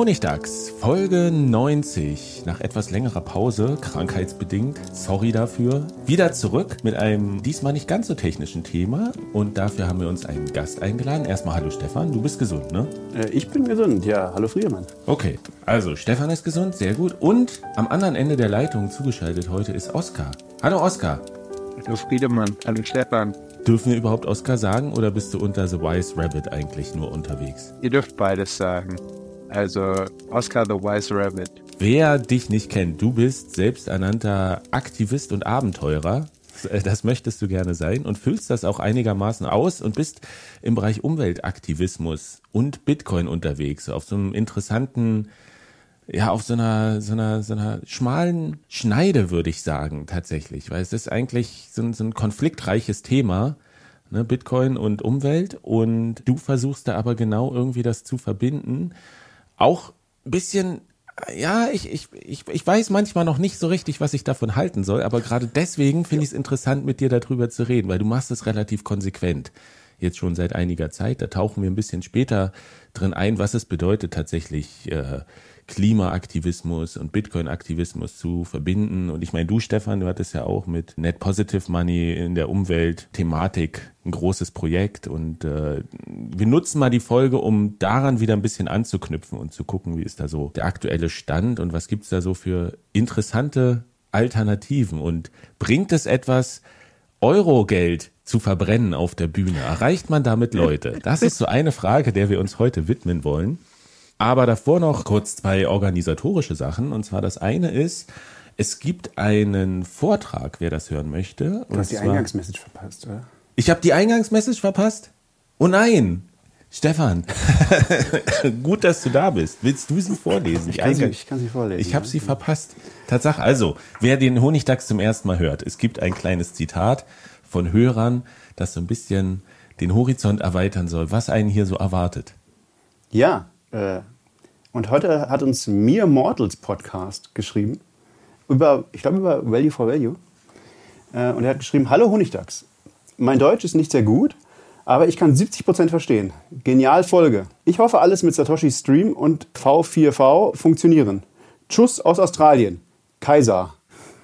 Honigdachs, Folge 90. Nach etwas längerer Pause, krankheitsbedingt, sorry dafür. Wieder zurück mit einem diesmal nicht ganz so technischen Thema und dafür haben wir uns einen Gast eingeladen. Erstmal hallo Stefan, du bist gesund, ne? Äh, ich bin gesund, ja. Hallo Friedemann. Okay, also Stefan ist gesund, sehr gut. Und am anderen Ende der Leitung zugeschaltet heute ist Oskar. Hallo Oskar. Hallo Friedemann, hallo Stefan. Dürfen wir überhaupt Oscar sagen oder bist du unter The Wise Rabbit eigentlich nur unterwegs? Ihr dürft beides sagen. Also Oscar the Wise Rabbit. Wer dich nicht kennt, du bist selbsternannter Aktivist und Abenteurer. Das möchtest du gerne sein und füllst das auch einigermaßen aus und bist im Bereich Umweltaktivismus und Bitcoin unterwegs, auf so einem interessanten ja, auf so einer, so einer, so einer schmalen Schneide, würde ich sagen, tatsächlich. Weil es ist eigentlich so ein, so ein konfliktreiches Thema, ne, Bitcoin und Umwelt. Und du versuchst da aber genau irgendwie das zu verbinden. Auch ein bisschen ja, ich, ich, ich, ich weiß manchmal noch nicht so richtig, was ich davon halten soll, aber gerade deswegen finde ich es interessant, mit dir darüber zu reden, weil du machst es relativ konsequent. Jetzt schon seit einiger Zeit. Da tauchen wir ein bisschen später drin ein, was es bedeutet tatsächlich, äh, Klimaaktivismus und Bitcoin-Aktivismus zu verbinden. Und ich meine, du, Stefan, du hattest ja auch mit Net Positive Money in der Umwelt-Thematik ein großes Projekt. Und äh, wir nutzen mal die Folge, um daran wieder ein bisschen anzuknüpfen und zu gucken, wie ist da so der aktuelle Stand und was gibt's da so für interessante Alternativen. Und bringt es etwas, Eurogeld zu verbrennen auf der Bühne? Erreicht man damit Leute? Das ist so eine Frage, der wir uns heute widmen wollen. Aber davor noch kurz zwei organisatorische Sachen. Und zwar das eine ist, es gibt einen Vortrag, wer das hören möchte. Du hast die Eingangsmessage verpasst, oder? Ich habe die Eingangsmessage verpasst? Oh nein! Stefan, gut, dass du da bist. Willst du sie vorlesen? Ich kann, sie, ich kann sie vorlesen. Ich habe sie verpasst. Tatsache, also, wer den Honigdachs zum ersten Mal hört, es gibt ein kleines Zitat von Hörern, das so ein bisschen den Horizont erweitern soll, was einen hier so erwartet. Ja, und heute hat uns Mere Mortals Podcast geschrieben, über, ich glaube über Value for Value. Äh, und er hat geschrieben, Hallo Honigdachs, mein Deutsch ist nicht sehr gut, aber ich kann 70% verstehen. Genial Folge. Ich hoffe, alles mit Satoshi Stream und V4V funktionieren. Tschüss aus Australien. Kaiser.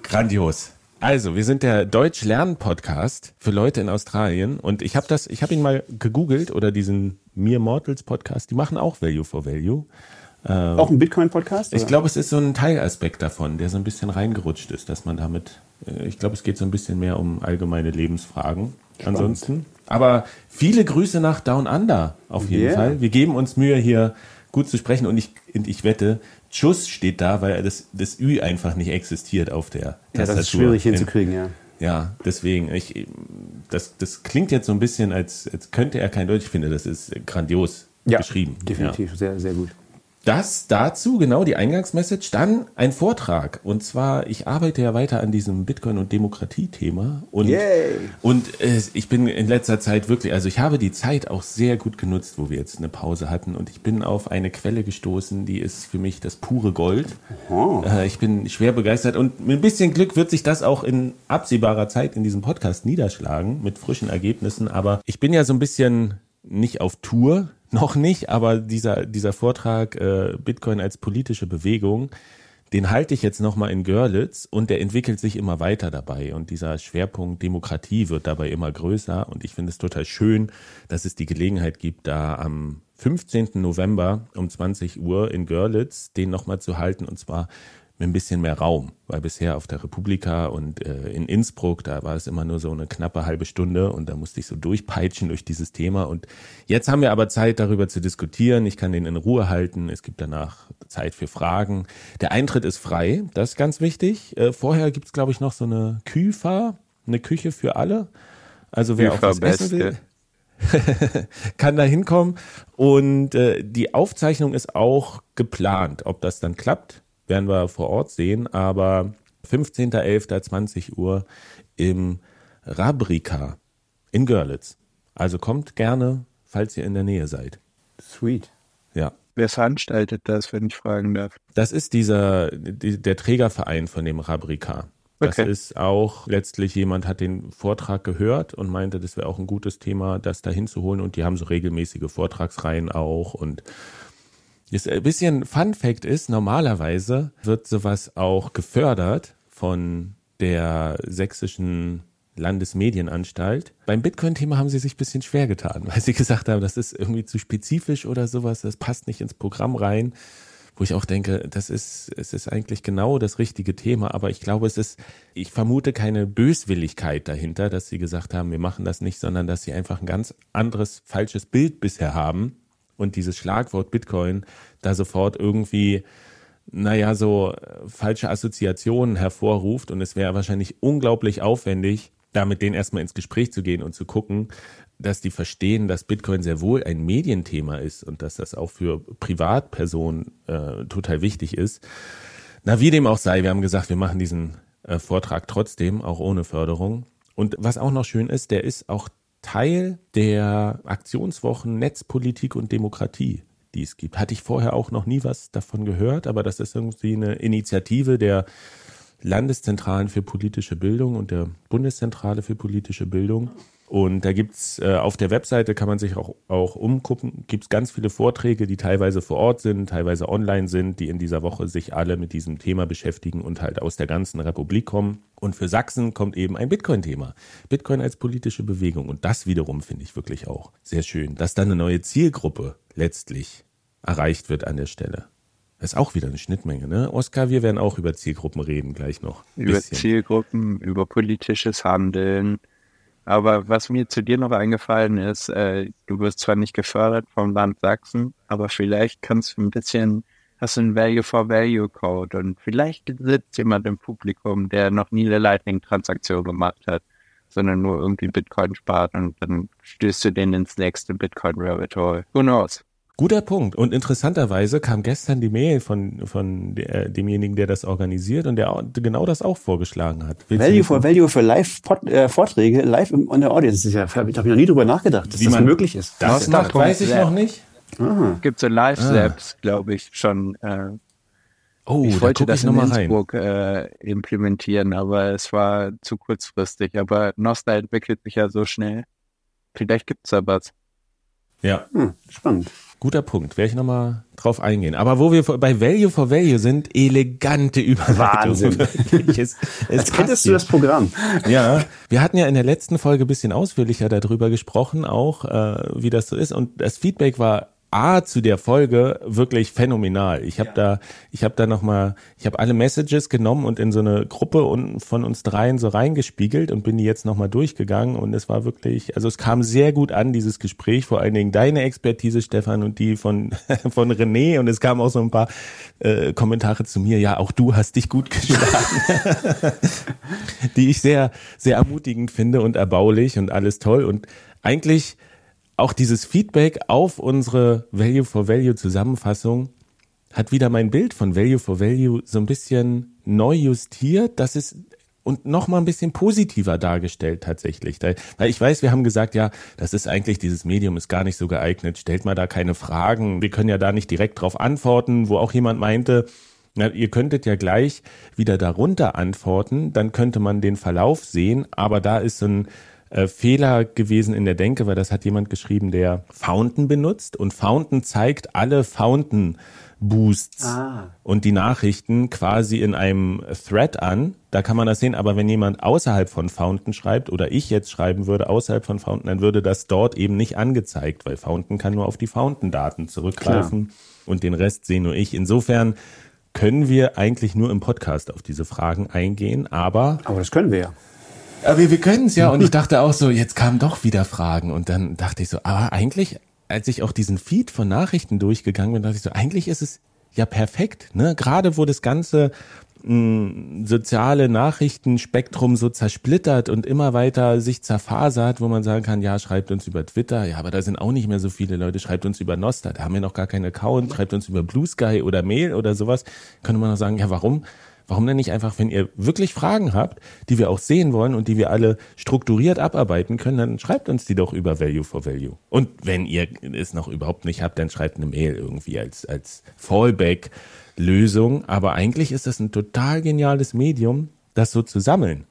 Grandios. Also, wir sind der Deutsch Lernen Podcast für Leute in Australien und ich habe das, ich habe ihn mal gegoogelt oder diesen Mere Mortals Podcast. Die machen auch Value for Value. Ähm, auch ein Bitcoin Podcast? Ich glaube, es ist so ein Teilaspekt davon, der so ein bisschen reingerutscht ist, dass man damit. Äh, ich glaube, es geht so ein bisschen mehr um allgemeine Lebensfragen. Spannend. Ansonsten. Aber viele Grüße nach Down Under auf jeden yeah. Fall. Wir geben uns Mühe hier gut zu sprechen und ich, und ich wette, Schuss steht da, weil das, das Ü einfach nicht existiert auf der ja, Tastatur. das ist schwierig hinzukriegen, ja. Ja, deswegen, ich, das, das klingt jetzt so ein bisschen, als, als könnte er kein Deutsch. Ich finde, das ist grandios ja, geschrieben. Definitiv, ja. sehr, sehr gut. Das dazu, genau die Eingangsmessage. Dann ein Vortrag. Und zwar, ich arbeite ja weiter an diesem Bitcoin- und Demokratie-Thema. Und, und äh, ich bin in letzter Zeit wirklich, also ich habe die Zeit auch sehr gut genutzt, wo wir jetzt eine Pause hatten. Und ich bin auf eine Quelle gestoßen, die ist für mich das pure Gold. Oh. Äh, ich bin schwer begeistert. Und mit ein bisschen Glück wird sich das auch in absehbarer Zeit in diesem Podcast niederschlagen, mit frischen Ergebnissen. Aber ich bin ja so ein bisschen nicht auf Tour, noch nicht, aber dieser, dieser Vortrag äh, Bitcoin als politische Bewegung, den halte ich jetzt nochmal in Görlitz und der entwickelt sich immer weiter dabei. Und dieser Schwerpunkt Demokratie wird dabei immer größer. Und ich finde es total schön, dass es die Gelegenheit gibt, da am 15. November um 20 Uhr in Görlitz den nochmal zu halten. Und zwar mit ein bisschen mehr Raum, weil bisher auf der Republika und äh, in Innsbruck, da war es immer nur so eine knappe halbe Stunde und da musste ich so durchpeitschen durch dieses Thema. Und jetzt haben wir aber Zeit, darüber zu diskutieren. Ich kann den in Ruhe halten. Es gibt danach Zeit für Fragen. Der Eintritt ist frei, das ist ganz wichtig. Äh, vorher gibt's glaube ich, noch so eine Küfa, eine Küche für alle. Also wer auch was essen will, kann da hinkommen. Und äh, die Aufzeichnung ist auch geplant. Ob das dann klappt, werden wir vor Ort sehen. Aber 15.11.20 Uhr im Rabrika in Görlitz. Also kommt gerne, falls ihr in der Nähe seid. Sweet. Ja. Wer veranstaltet das, wenn ich fragen darf? Das ist dieser, die, der Trägerverein von dem Rabrika. Das Okay. ist auch letztlich jemand hat den Vortrag gehört und meinte, das wäre auch ein gutes Thema, das da hinzuholen. Und die haben so regelmäßige Vortragsreihen auch. Und das ein bisschen Fun Fact ist, normalerweise wird sowas auch gefördert von der sächsischen Landesmedienanstalt. Beim Bitcoin-Thema haben sie sich ein bisschen schwer getan, weil sie gesagt haben, das ist irgendwie zu spezifisch oder sowas, das passt nicht ins Programm rein. Wo ich auch denke, das ist, es ist eigentlich genau das richtige Thema, aber ich glaube, es ist, ich vermute keine Böswilligkeit dahinter, dass sie gesagt haben, wir machen das nicht, sondern dass sie einfach ein ganz anderes, falsches Bild bisher haben und dieses Schlagwort Bitcoin da sofort irgendwie, naja, so äh, falsche Assoziationen hervorruft und es wäre wahrscheinlich unglaublich aufwendig, da mit denen erstmal ins Gespräch zu gehen und zu gucken, dass die verstehen, dass Bitcoin sehr wohl ein Medienthema ist und dass das auch für Privatpersonen äh, total wichtig ist. Na, wie dem auch sei, wir haben gesagt, wir machen diesen äh, Vortrag trotzdem, auch ohne Förderung. Und was auch noch schön ist, der ist auch Teil der Aktionswochen Netzpolitik und Demokratie, die es gibt. Hatte ich vorher auch noch nie was davon gehört, aber das ist irgendwie eine Initiative der Landeszentralen für politische Bildung und der Bundeszentrale für politische Bildung. Und da gibt's äh, auf der Webseite kann man sich auch, auch umgucken, gibt's ganz viele Vorträge, die teilweise vor Ort sind, teilweise online sind, die in dieser Woche sich alle mit diesem Thema beschäftigen und halt aus der ganzen Republik kommen. Und für Sachsen kommt eben ein Bitcoin-Thema. Bitcoin als politische Bewegung. Und das wiederum finde ich wirklich auch sehr schön, dass dann eine neue Zielgruppe letztlich erreicht wird an der Stelle. Das ist auch wieder eine Schnittmenge, ne? Oskar, wir werden auch über Zielgruppen reden gleich noch. Über Bisschen. Zielgruppen, über politisches Handeln. Aber was mir zu dir noch eingefallen ist, äh, du wirst zwar nicht gefördert vom Land Sachsen, aber vielleicht kannst du ein bisschen, hast du einen Value for Value Code und vielleicht sitzt jemand im Publikum, der noch nie eine Lightning-Transaktion gemacht hat, sondern nur irgendwie Bitcoin spart und dann stößt du den ins nächste Bitcoin-Rabbit Hole. Who knows? Guter Punkt. Und interessanterweise kam gestern die Mail von, von der, demjenigen, der das organisiert und der auch- genau das auch vorgeschlagen hat. Willst Value for Value für Live-Vorträge, live im, on der Audience. Das ist ja, da habe ich noch nie drüber nachgedacht, dass Wie das man möglich ist. Das Was macht, weiß ich noch nicht. Gibt so Live-Labs, glaube ich, schon. Äh, Oh, ich da wollte gucke das ich in. Innsbruck äh, implementieren, aber es war zu kurzfristig. Aber Nostra entwickelt sich ja so schnell. Vielleicht gibt's da was. Ja, Hm, spannend. guter Punkt. Werde ich nochmal drauf eingehen. Aber wo wir bei Value for Value sind, elegante Überleitung. Wahnsinn. Es, es Als kenntest passt du das Programm. Ja, wir hatten ja in der letzten Folge ein bisschen ausführlicher darüber gesprochen, auch äh, wie das so ist. Und das Feedback war A zu der Folge wirklich phänomenal. Ich habe da, ich habe da noch mal, ich habe alle Messages genommen und in so eine Gruppe und von uns dreien so reingespiegelt und bin die jetzt noch mal durchgegangen und es war wirklich, also es kam sehr gut an dieses Gespräch, vor allen Dingen deine Expertise, Stefan, und die von von René und es kamen auch so ein paar äh, Kommentare zu mir. Ja, auch du hast dich gut geschlagen die ich sehr, sehr ermutigend finde und erbaulich und alles toll. Und eigentlich auch dieses Feedback auf unsere Value for Value Zusammenfassung hat wieder mein Bild von Value for Value so ein bisschen neu justiert. Das ist und noch mal ein bisschen positiver dargestellt tatsächlich. Weil ich weiß, wir haben gesagt, ja, das ist eigentlich, dieses Medium ist gar nicht so geeignet, stellt mal da keine Fragen, wir können ja da nicht direkt drauf antworten, wo auch jemand meinte, na, ihr könntet ja gleich wieder darunter antworten, dann könnte man den Verlauf sehen, aber da ist so ein äh, Fehler gewesen in der Denke, weil das hat jemand geschrieben, der Fountain benutzt und Fountain zeigt alle Fountain Boosts Ah. und die Nachrichten quasi in einem Thread an. Da kann man das sehen, aber wenn jemand außerhalb von Fountain schreibt oder ich jetzt schreiben würde außerhalb von Fountain, dann würde das dort eben nicht angezeigt, weil Fountain kann nur auf die Fountain-Daten zurückgreifen und den Rest sehe nur ich. Insofern können wir eigentlich nur im Podcast auf diese Fragen eingehen, aber Aber das können wir ja. Aber wir, wir können es ja. Und ich dachte auch so, jetzt kamen doch wieder Fragen. Und dann dachte ich so, aber eigentlich, als ich auch diesen Feed von Nachrichten durchgegangen bin, dachte ich so, eigentlich ist es ja perfekt. Ne? Gerade wo das ganze mh, soziale Nachrichtenspektrum so zersplittert und immer weiter sich zerfasert, wo man sagen kann, ja, schreibt uns über Twitter, ja, aber da sind auch nicht mehr so viele Leute, schreibt uns über Nostra, da haben wir noch gar keinen Account, schreibt uns über Blue Sky oder Mail oder sowas, könnte man noch sagen, ja, warum? Warum denn nicht einfach, wenn ihr wirklich Fragen habt, die wir auch sehen wollen und die wir alle strukturiert abarbeiten können, dann schreibt uns die doch über Value for Value. Und wenn ihr es noch überhaupt nicht habt, dann schreibt eine Mail irgendwie als, als Fallback-Lösung. Aber eigentlich ist das ein total geniales Medium, das so zu sammeln.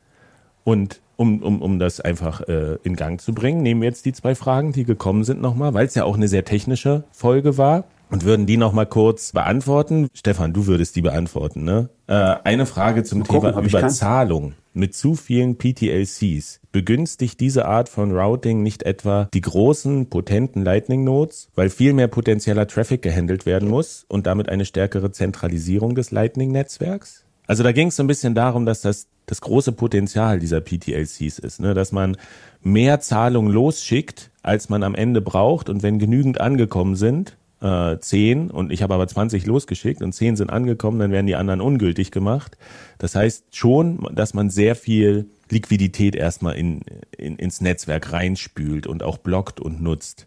Und um, um, um das einfach äh, in Gang zu bringen, nehmen wir jetzt die zwei Fragen, die gekommen sind nochmal, weil es ja auch eine sehr technische Folge war und würden die nochmal kurz beantworten. Stefan, du würdest die beantworten, ne? Äh, eine Frage zum gucken, Thema kann. Überzahlung. Mit zu vielen PTLCs begünstigt diese Art von Routing nicht etwa die großen, potenten Lightning Nodes, weil viel mehr potenzieller Traffic gehandelt werden muss und damit eine stärkere Zentralisierung des Lightning-Netzwerks? Also da ging es so ein bisschen darum, dass das das große Potenzial dieser PTLCs ist, ne? dass man mehr Zahlungen losschickt, als man am Ende braucht und wenn genügend angekommen sind, äh, 10 und ich habe aber 20 losgeschickt und 10 sind angekommen, dann werden die anderen ungültig gemacht. Das heißt schon, dass man sehr viel Liquidität erstmal in, in, ins Netzwerk reinspült und auch blockt und nutzt.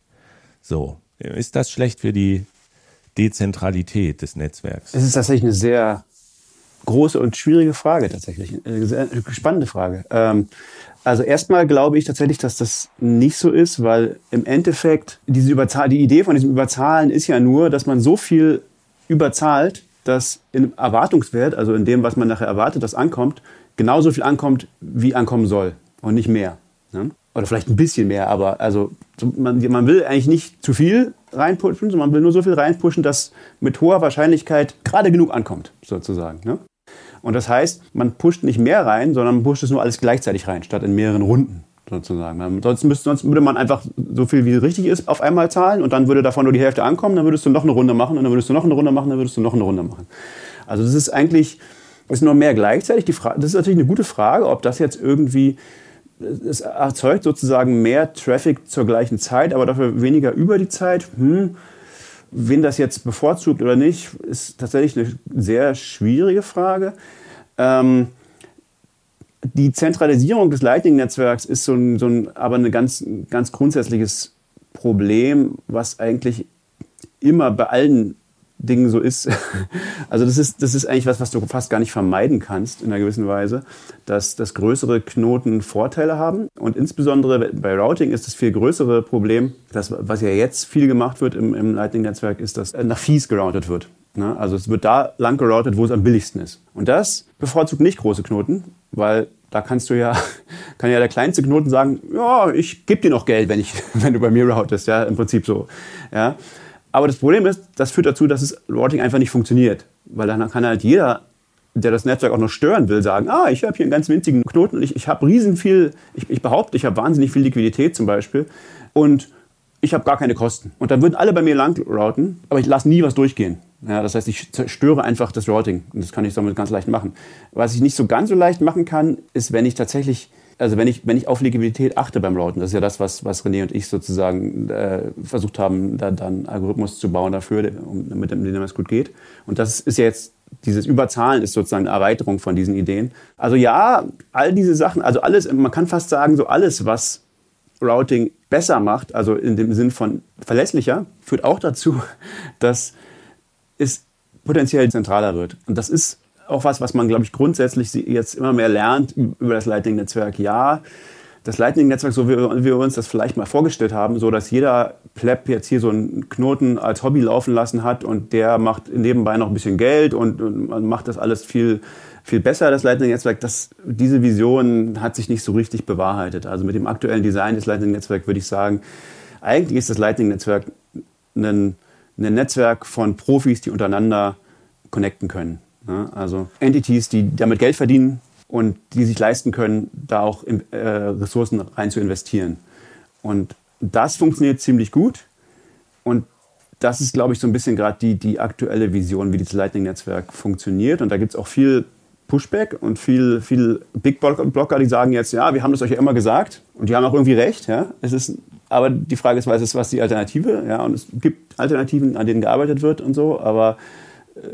So, ist das schlecht für die Dezentralität des Netzwerks? Es ist tatsächlich eine sehr große und schwierige Frage tatsächlich. Eine sehr spannende Frage. Ähm, also erstmal glaube ich tatsächlich, dass das nicht so ist, weil im Endeffekt diese Überzahl, die Idee von diesem Überzahlen ist ja nur, dass man so viel überzahlt, dass im Erwartungswert, also in dem, was man nachher erwartet, das ankommt, genauso viel ankommt, wie ankommen soll und nicht mehr. Ne? Oder vielleicht ein bisschen mehr, aber also so, man, man will eigentlich nicht zu viel reinpushen, sondern man will nur so viel reinpushen, dass mit hoher Wahrscheinlichkeit gerade genug ankommt, sozusagen. Ne? Und das heißt, man pusht nicht mehr rein, sondern man pusht es nur alles gleichzeitig rein, statt in mehreren Runden sozusagen. Sonst, müsste, sonst würde man einfach so viel, wie richtig ist, auf einmal zahlen und dann würde davon nur die Hälfte ankommen, dann würdest du noch eine Runde machen und dann würdest du noch eine Runde machen, dann würdest du noch eine Runde machen. Also das ist eigentlich, ist nur mehr gleichzeitig. Die das ist natürlich eine gute Frage, ob das jetzt irgendwie, es erzeugt sozusagen mehr Traffic zur gleichen Zeit, aber dafür weniger über die Zeit. Hm, wen das jetzt bevorzugt oder nicht, ist tatsächlich eine sehr schwierige Frage. Ähm, die Zentralisierung des Lightning-Netzwerks ist so ein, so ein, aber ein ganz, ganz grundsätzliches Problem, was eigentlich immer bei allen Dingen so ist. Also das ist, das ist eigentlich was, was du fast gar nicht vermeiden kannst in einer gewissen Weise, dass, dass größere Knoten Vorteile haben. Und insbesondere bei Routing ist das viel größere Problem, das, was ja jetzt viel gemacht wird im, im Lightning-Netzwerk, ist, dass nach Fees geroutet wird. Ne? Also es wird da lang geroutet, wo es am billigsten ist. Und das bevorzugt nicht große Knoten, weil da kannst du ja, kann ja der kleinste Knoten sagen, ja, ich gebe dir noch Geld, wenn, ich, wenn du bei mir routest, ja, im Prinzip so. Ja. Aber das Problem ist, das führt dazu, dass das Routing einfach nicht funktioniert. Weil dann kann halt jeder, der das Netzwerk auch noch stören will, sagen, ah, ich habe hier einen ganz winzigen Knoten und ich, ich habe riesen viel, ich, ich behaupte, ich habe wahnsinnig viel Liquidität zum Beispiel und ich habe gar keine Kosten. Und dann würden alle bei mir lang routen, aber ich lasse nie was durchgehen. Ja, das heißt, ich zerstöre einfach das Routing. Und das kann ich somit ganz leicht machen. Was ich nicht so ganz so leicht machen kann, ist, wenn ich tatsächlich, also wenn ich, wenn ich auf Liquidität achte beim Routen. Das ist ja das, was, was René und ich sozusagen äh, versucht haben, da dann Algorithmus zu bauen dafür, um, mit dem es gut geht. Und das ist ja jetzt dieses Überzahlen ist sozusagen eine Erweiterung von diesen Ideen. Also ja, all diese Sachen, also alles, man kann fast sagen, so alles, was Routing besser macht, also in dem Sinn von verlässlicher, führt auch dazu, dass es potenziell zentraler wird. Und das ist auch was, was man, glaube ich, grundsätzlich jetzt immer mehr lernt über das Lightning-Netzwerk. Ja, das Lightning-Netzwerk, so wie wir uns das vielleicht mal vorgestellt haben, so dass jeder Pleb jetzt hier so einen Knoten als Hobby laufen lassen hat und der macht nebenbei noch ein bisschen Geld und, und macht das alles viel, viel besser, das Lightning-Netzwerk. diese Vision hat sich nicht so richtig bewahrheitet. Also mit dem aktuellen Design des Lightning-Netzwerks würde ich sagen, eigentlich ist das Lightning-Netzwerk ein, ein Netzwerk von Profis, die untereinander connecten können. Ja, also Entities, die damit Geld verdienen und die sich leisten können, da auch in, äh, Ressourcen rein zu investieren. Und das funktioniert ziemlich gut. Und das ist, glaube ich, so ein bisschen gerade die, die aktuelle Vision, wie dieses Lightning-Netzwerk funktioniert. Und da gibt es auch viel Pushback und viel, viel Big Blocker, die sagen jetzt, ja, wir haben das euch ja immer gesagt und die haben auch irgendwie recht. Ja. Es ist, aber die Frage ist, was ist was die Alternative? Ja, und es gibt Alternativen, an denen gearbeitet wird und so, aber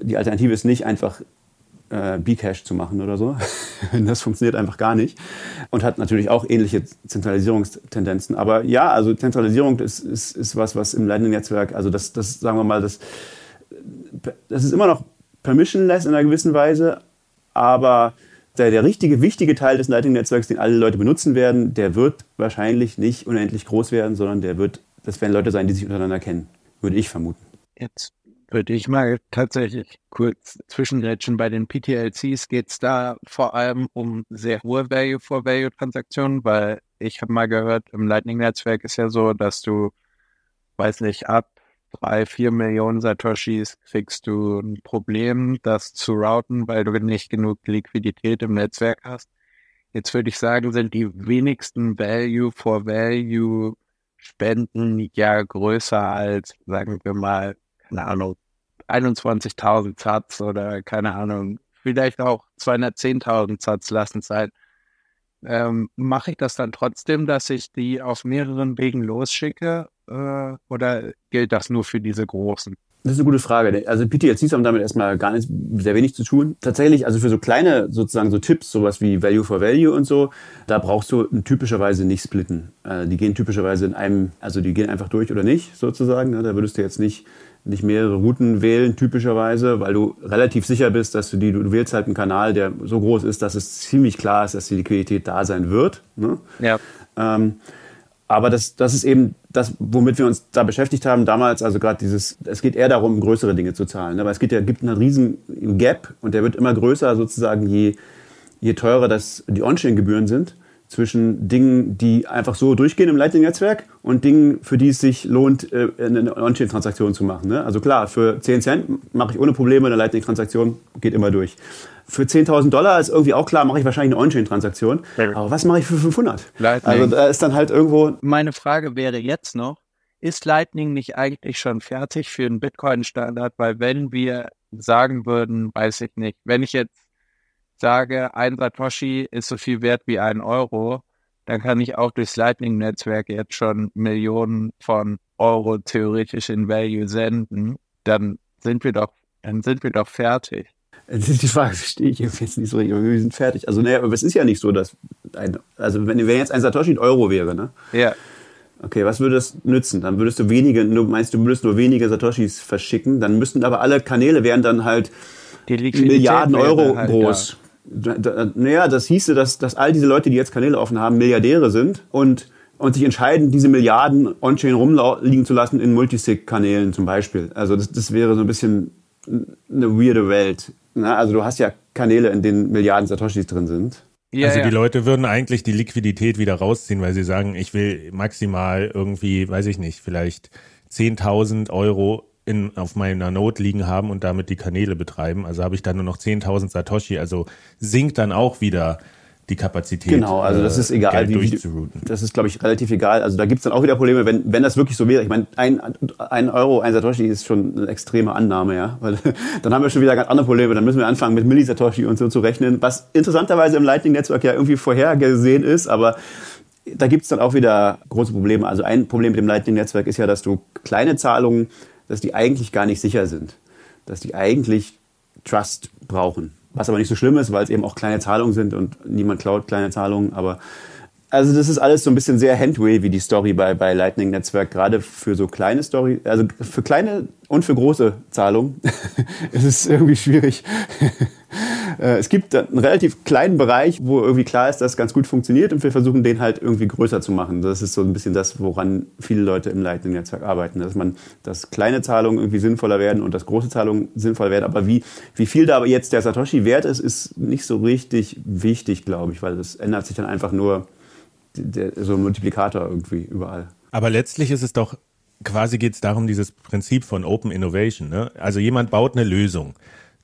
die Alternative ist nicht einfach äh, Bcash zu machen oder so. das funktioniert einfach gar nicht und hat natürlich auch ähnliche Zentralisierungstendenzen. Aber ja, also Zentralisierung ist, ist, ist was, was im Lightning-Netzwerk, also das, das sagen wir mal, das, das ist immer noch permissionless in einer gewissen Weise, aber der, der richtige, wichtige Teil des Lightning-Netzwerks, den alle Leute benutzen werden, der wird wahrscheinlich nicht unendlich groß werden, sondern der wird, das werden Leute sein, die sich untereinander kennen, würde ich vermuten. Jetzt würde ich mal tatsächlich kurz zwischengrätschen. Bei den PTLCs geht es da vor allem um sehr hohe Value-for-Value-Transaktionen, weil ich habe mal gehört, im Lightning-Netzwerk ist ja so, dass du, weiß nicht, ab drei, vier Millionen Satoshis kriegst du ein Problem, das zu routen, weil du nicht genug Liquidität im Netzwerk hast. Jetzt würde ich sagen, sind die wenigsten Value-for-Value Spenden ja größer als, sagen wir mal, keine Ahnung, 21.000 Satz oder keine Ahnung, vielleicht auch 210.000 Satz lassen sein. Ähm, Mache ich das dann trotzdem, dass ich die auf mehreren Wegen losschicke äh, oder gilt das nur für diese großen? Das ist eine gute Frage. Also PTLCs haben damit erstmal gar nicht sehr wenig zu tun. Tatsächlich, also für so kleine sozusagen so Tipps, sowas wie Value for Value und so, da brauchst du typischerweise nicht splitten. Äh, die gehen typischerweise in einem, also die gehen einfach durch oder nicht sozusagen. Ne? Da würdest du jetzt nicht nicht mehrere Routen wählen, typischerweise, weil du relativ sicher bist, dass du die, du wählst halt einen Kanal, der so groß ist, dass es ziemlich klar ist, dass die Liquidität da sein wird. Ne? Ja. Ähm, aber das, das ist eben das, womit wir uns da beschäftigt haben damals. Also gerade dieses, es geht eher darum, größere Dinge zu zahlen. Ne? Aber es geht ja, gibt einen riesen Gap und der wird immer größer sozusagen, je, je teurer das die On-Chain-Gebühren sind zwischen Dingen, die einfach so durchgehen im Lightning-Netzwerk und Dingen, für die es sich lohnt, äh, eine On-Chain-Transaktion zu machen. Ne? Also klar, für 10 Cent mache ich ohne Probleme eine Lightning-Transaktion, geht immer durch. Für 10.000 Dollar ist irgendwie auch klar, mache ich wahrscheinlich eine On-Chain-Transaktion. Aber was mache ich für 500? Lightning. Also da ist dann halt irgendwo... Meine Frage wäre jetzt noch, ist Lightning nicht eigentlich schon fertig für einen Bitcoin-Standard? Weil wenn wir sagen würden, weiß ich nicht, wenn ich jetzt sage, ein Satoshi ist so viel wert wie ein Euro, dann kann ich auch durchs Lightning-Netzwerk jetzt schon Millionen von Euro theoretisch in Value senden. Dann sind wir doch, dann sind wir doch fertig. Die Frage verstehe ich jetzt nicht so richtig, wir sind fertig. Also, naja, aber es ist ja nicht so, dass ein, also wenn, wenn jetzt ein Satoshi ein Euro wäre, ne? Ja. Okay, was würde das nützen? Dann würdest du wenige, du meinst, du würdest nur wenige Satoshis verschicken, dann müssten aber alle Kanäle wären dann halt Milliarden Euro halt groß. Naja, das hieße, dass, dass all diese Leute, die jetzt Kanäle offen haben, Milliardäre sind und, und sich entscheiden, diese Milliarden on-chain rumliegen zu lassen in Multisig-Kanälen zum Beispiel. Also das, das wäre so ein bisschen eine weirde Welt. Na, also du hast ja Kanäle, in denen Milliarden Satoshis drin sind. Ja, also die Leute würden eigentlich die Liquidität wieder rausziehen, weil sie sagen, ich will maximal irgendwie, weiß ich nicht, vielleicht 10.000 Euro in, auf meiner Node liegen haben und damit die Kanäle betreiben. Also habe ich dann nur noch 10.000 Satoshi. Also sinkt dann auch wieder die Kapazität. Genau, also das ist egal, wie, wie das ist, glaube ich, relativ egal. Also da gibt es dann auch wieder Probleme, wenn, wenn das wirklich so wäre. Ich meine, ein, ein Euro, ein Satoshi ist schon eine extreme Annahme, ja. Weil dann haben wir schon wieder ganz andere Probleme. Dann müssen wir anfangen, mit Millisatoshi und so zu rechnen, was interessanterweise im Lightning-Netzwerk ja irgendwie vorhergesehen ist, aber da gibt es dann auch wieder große Probleme. Also ein Problem mit dem Lightning-Netzwerk ist ja, dass du kleine Zahlungen dass die eigentlich gar nicht sicher sind. Dass die eigentlich Trust brauchen. Was aber nicht so schlimm ist, weil es eben auch kleine Zahlungen sind und niemand klaut kleine Zahlungen. Aber also das ist alles so ein bisschen sehr handway wie die Story bei, bei Lightning Netzwerk, gerade für so kleine Story, also für kleine und für große Zahlungen ist es irgendwie schwierig. Äh, es gibt einen relativ kleinen Bereich, wo irgendwie klar ist, dass es ganz gut funktioniert und wir versuchen den halt irgendwie größer zu machen. Das ist so ein bisschen das, woran viele Leute im Lightning-Netzwerk arbeiten, dass man, dass kleine Zahlungen irgendwie sinnvoller werden und dass große Zahlungen sinnvoller werden. Aber wie, wie viel da jetzt der Satoshi wert ist, ist nicht so richtig wichtig, glaube ich, weil das ändert sich dann einfach nur der, so ein Multiplikator irgendwie überall. Aber letztlich ist es doch quasi geht es darum, dieses Prinzip von Open Innovation. Ne? Also jemand baut eine Lösung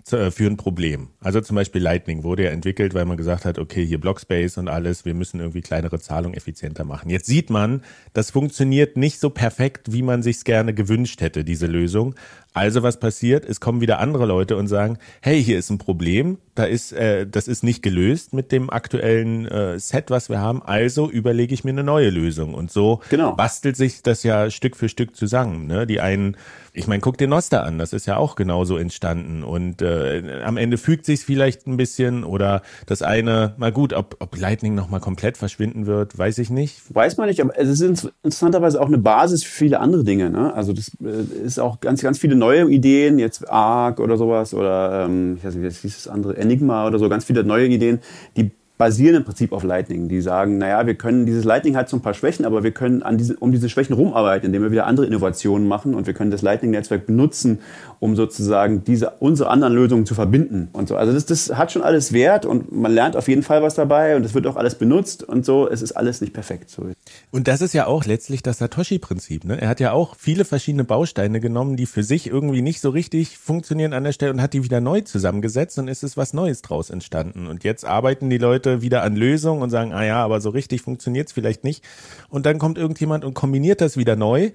für ein Problem. Also zum Beispiel Lightning wurde ja entwickelt, weil man gesagt hat, okay, hier Blockspace und alles, wir müssen irgendwie kleinere Zahlungen effizienter machen. Jetzt sieht man, das funktioniert nicht so perfekt, wie man sich gerne gewünscht hätte, diese Lösung. Also was passiert? Es kommen wieder andere Leute und sagen, hey, hier ist ein Problem, da ist, äh, das ist nicht gelöst mit dem aktuellen äh, Set, was wir haben. Also überlege ich mir eine neue Lösung. Und so genau. bastelt sich das ja Stück für Stück zusammen. Ne? Die einen ich meine, guck dir Noster an, das ist ja auch genauso entstanden. Und äh, am Ende fügt sich vielleicht ein bisschen oder das eine, mal gut, ob, ob Lightning nochmal komplett verschwinden wird, weiß ich nicht. Weiß man nicht, aber es ist interessanterweise auch eine Basis für viele andere Dinge. Ne? Also das äh, ist auch ganz, ganz viele neue Ideen, jetzt Arc oder sowas oder ähm, ich weiß nicht, wie hieß das andere, Enigma oder so, ganz viele neue Ideen, die basieren im Prinzip auf Lightning. Die sagen, naja, wir können, dieses Lightning hat so ein paar Schwächen, aber wir können an diese, um diese Schwächen rumarbeiten, indem wir wieder andere Innovationen machen und wir können das Lightning-Netzwerk benutzen, um sozusagen diese, unsere anderen Lösungen zu verbinden und so. Also das, das hat schon alles Wert und man lernt auf jeden Fall was dabei und es wird auch alles benutzt und so. Es ist alles nicht perfekt. So. Und das ist ja auch letztlich das Satoshi-Prinzip. Ne? Er hat ja auch viele verschiedene Bausteine genommen, die für sich irgendwie nicht so richtig funktionieren an der Stelle und hat die wieder neu zusammengesetzt und ist es was Neues draus entstanden. Und jetzt arbeiten die Leute wieder an Lösungen und sagen, ah ja, aber so richtig funktioniert es vielleicht nicht. Und dann kommt irgendjemand und kombiniert das wieder neu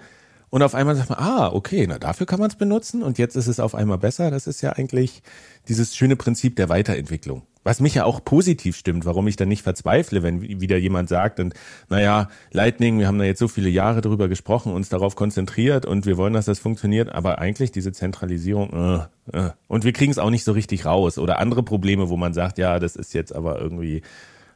und auf einmal sagt man, ah, okay, na dafür kann man es benutzen und jetzt ist es auf einmal besser. Das ist ja eigentlich dieses schöne Prinzip der Weiterentwicklung. Was mich ja auch positiv stimmt, warum ich dann nicht verzweifle, wenn wieder jemand sagt, und naja, Lightning, wir haben da jetzt so viele Jahre drüber gesprochen, uns darauf konzentriert und wir wollen, dass das funktioniert, aber eigentlich diese Zentralisierung, äh, äh. und wir kriegen es auch nicht so richtig raus. Oder andere Probleme, wo man sagt, ja, das ist jetzt aber irgendwie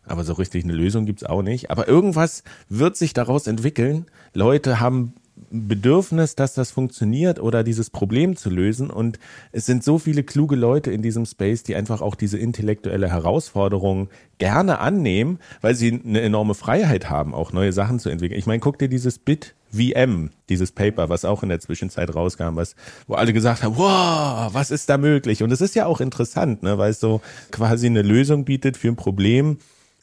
aber so richtig eine Lösung gibt's auch nicht. Aber irgendwas wird sich daraus entwickeln. Leute haben Bedürfnis, dass das funktioniert oder dieses Problem zu lösen. Und es sind so viele kluge Leute in diesem Space, die einfach auch diese intellektuelle Herausforderung gerne annehmen, weil sie eine enorme Freiheit haben, auch neue Sachen zu entwickeln. Ich meine, guck dir dieses Bit VM, dieses Paper, was auch in der Zwischenzeit rauskam, was, wo alle gesagt haben, wow, was ist da möglich? Und es ist ja auch interessant, ne, weil es so quasi eine Lösung bietet für ein Problem,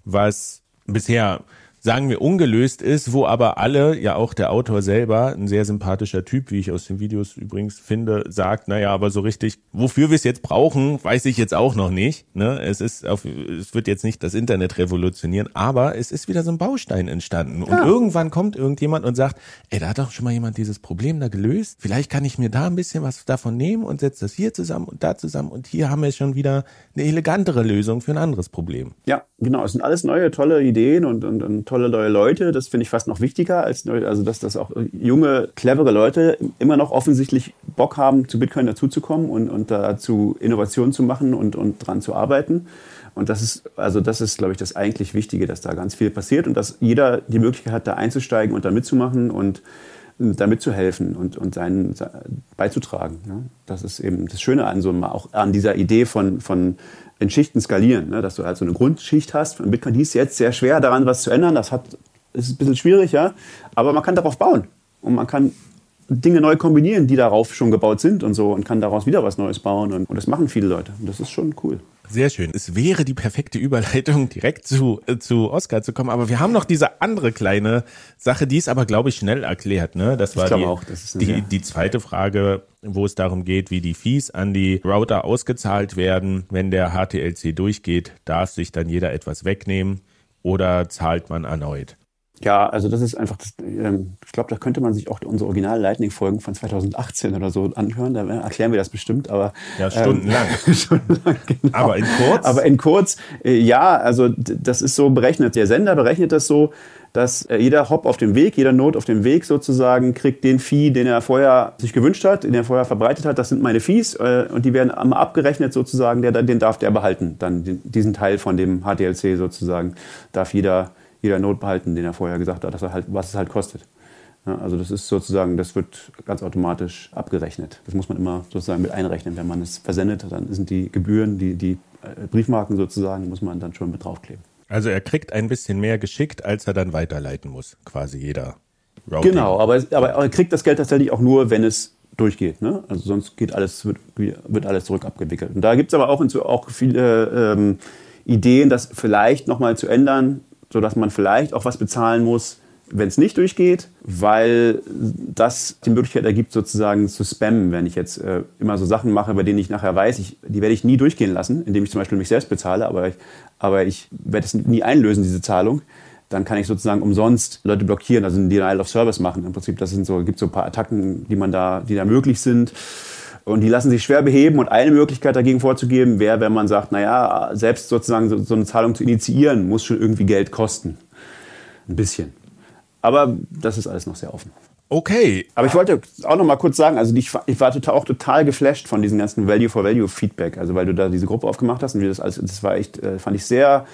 was bisher sagen wir, ungelöst ist, wo aber alle, ja auch der Autor selber, ein sehr sympathischer Typ, wie ich aus den Videos übrigens finde, sagt, naja, aber so richtig, wofür wir es jetzt brauchen, weiß ich jetzt auch noch nicht. Ne? Es ist auf, es wird jetzt nicht das Internet revolutionieren, aber es ist wieder so ein Baustein entstanden. Und ja. irgendwann kommt irgendjemand und sagt, ey, da hat doch schon mal jemand dieses Problem da gelöst. Vielleicht kann ich mir da ein bisschen was davon nehmen und setze das hier zusammen und da zusammen. Und hier haben wir schon wieder eine elegantere Lösung für ein anderes Problem. Ja, genau. Es sind alles neue, tolle Ideen und, und, und tolle neue Leute. Das finde ich fast noch wichtiger, als also dass, dass auch junge, clevere Leute immer noch offensichtlich Bock haben, zu Bitcoin dazuzukommen und, und dazu Innovationen zu machen und, und dran zu arbeiten. Und das ist, also das ist, glaube ich, das eigentlich Wichtige, dass da ganz viel passiert und dass jeder die Möglichkeit hat, da einzusteigen und da mitzumachen und da mitzuhelfen und, und seinen, beizutragen. Ja. Das ist eben das Schöne an so auch an dieser Idee von, von in Schichten skalieren, ne? dass du halt so eine Grundschicht hast. Von Bitcoin ist jetzt sehr schwer daran, was zu ändern. Das hat, ist ein bisschen schwierig, ja. Aber man kann darauf bauen. Und man kann Dinge neu kombinieren, die darauf schon gebaut sind und so und kann daraus wieder was Neues bauen. Und, und das machen viele Leute. Und das ist schon cool. Sehr schön. Es wäre die perfekte Überleitung, direkt zu, äh, zu Oscar zu kommen. Aber wir haben noch diese andere kleine Sache, die ist aber, glaube ich, schnell erklärt. Ne? Das war die, auch, das die, die zweite Frage, wo es darum geht, wie die Fees an die Router ausgezahlt werden. Wenn der HTLC durchgeht, darf sich dann jeder etwas wegnehmen oder zahlt man erneut? Ja, also das ist einfach, das, ähm, ich glaube, da könnte man sich auch unsere original Lightning-Folgen von 2018 oder so anhören. Da erklären wir das bestimmt, aber ja, stundenlang. Ähm, stundenlang genau. Aber in kurz. Aber in kurz, äh, ja, also das ist so berechnet. Der Sender berechnet das so, dass äh, jeder Hop auf dem Weg, jeder Not auf dem Weg sozusagen kriegt den Fee, den er vorher sich gewünscht hat, den er vorher verbreitet hat. Das sind meine Fees äh, und die werden einmal abgerechnet sozusagen. Der, den darf der behalten. Dann diesen Teil von dem HDLC sozusagen darf jeder jeder Not behalten, den er vorher gesagt hat, dass er halt, was es halt kostet. Ja, also das ist sozusagen, das wird ganz automatisch abgerechnet. Das muss man immer sozusagen mit einrechnen. Wenn man es versendet, dann sind die Gebühren, die, die äh, Briefmarken sozusagen, muss man dann schon mit draufkleben. Also er kriegt ein bisschen mehr geschickt, als er dann weiterleiten muss, quasi jeder. Routing. Genau, aber, aber er kriegt das Geld tatsächlich auch nur, wenn es durchgeht. Ne? Also sonst geht alles, wird, wird alles zurück abgewickelt. Und da gibt es aber auch, auch viele ähm, Ideen, das vielleicht nochmal zu ändern, sodass man vielleicht auch was bezahlen muss, wenn es nicht durchgeht, weil das die Möglichkeit ergibt, sozusagen zu spammen, wenn ich jetzt äh, immer so Sachen mache, bei denen ich nachher weiß, ich, die werde ich nie durchgehen lassen, indem ich zum Beispiel mich selbst bezahle, aber ich, aber ich werde es nie einlösen, diese Zahlung. Dann kann ich sozusagen umsonst Leute blockieren, also ein Denial of Service machen. Im Prinzip, das sind so, gibt so ein paar Attacken, die man da, die da möglich sind. Und die lassen sich schwer beheben. Und eine Möglichkeit dagegen vorzugeben wäre, wenn man sagt, naja, selbst sozusagen so, so eine Zahlung zu initiieren, muss schon irgendwie Geld kosten. Ein bisschen. Aber das ist alles noch sehr offen. Okay. Aber ich wollte auch noch mal kurz sagen, also ich, ich war total, auch total geflasht von diesem ganzen Value for Value Feedback, also weil du da diese Gruppe aufgemacht hast und wie das alles, das war echt, äh, fand ich sehr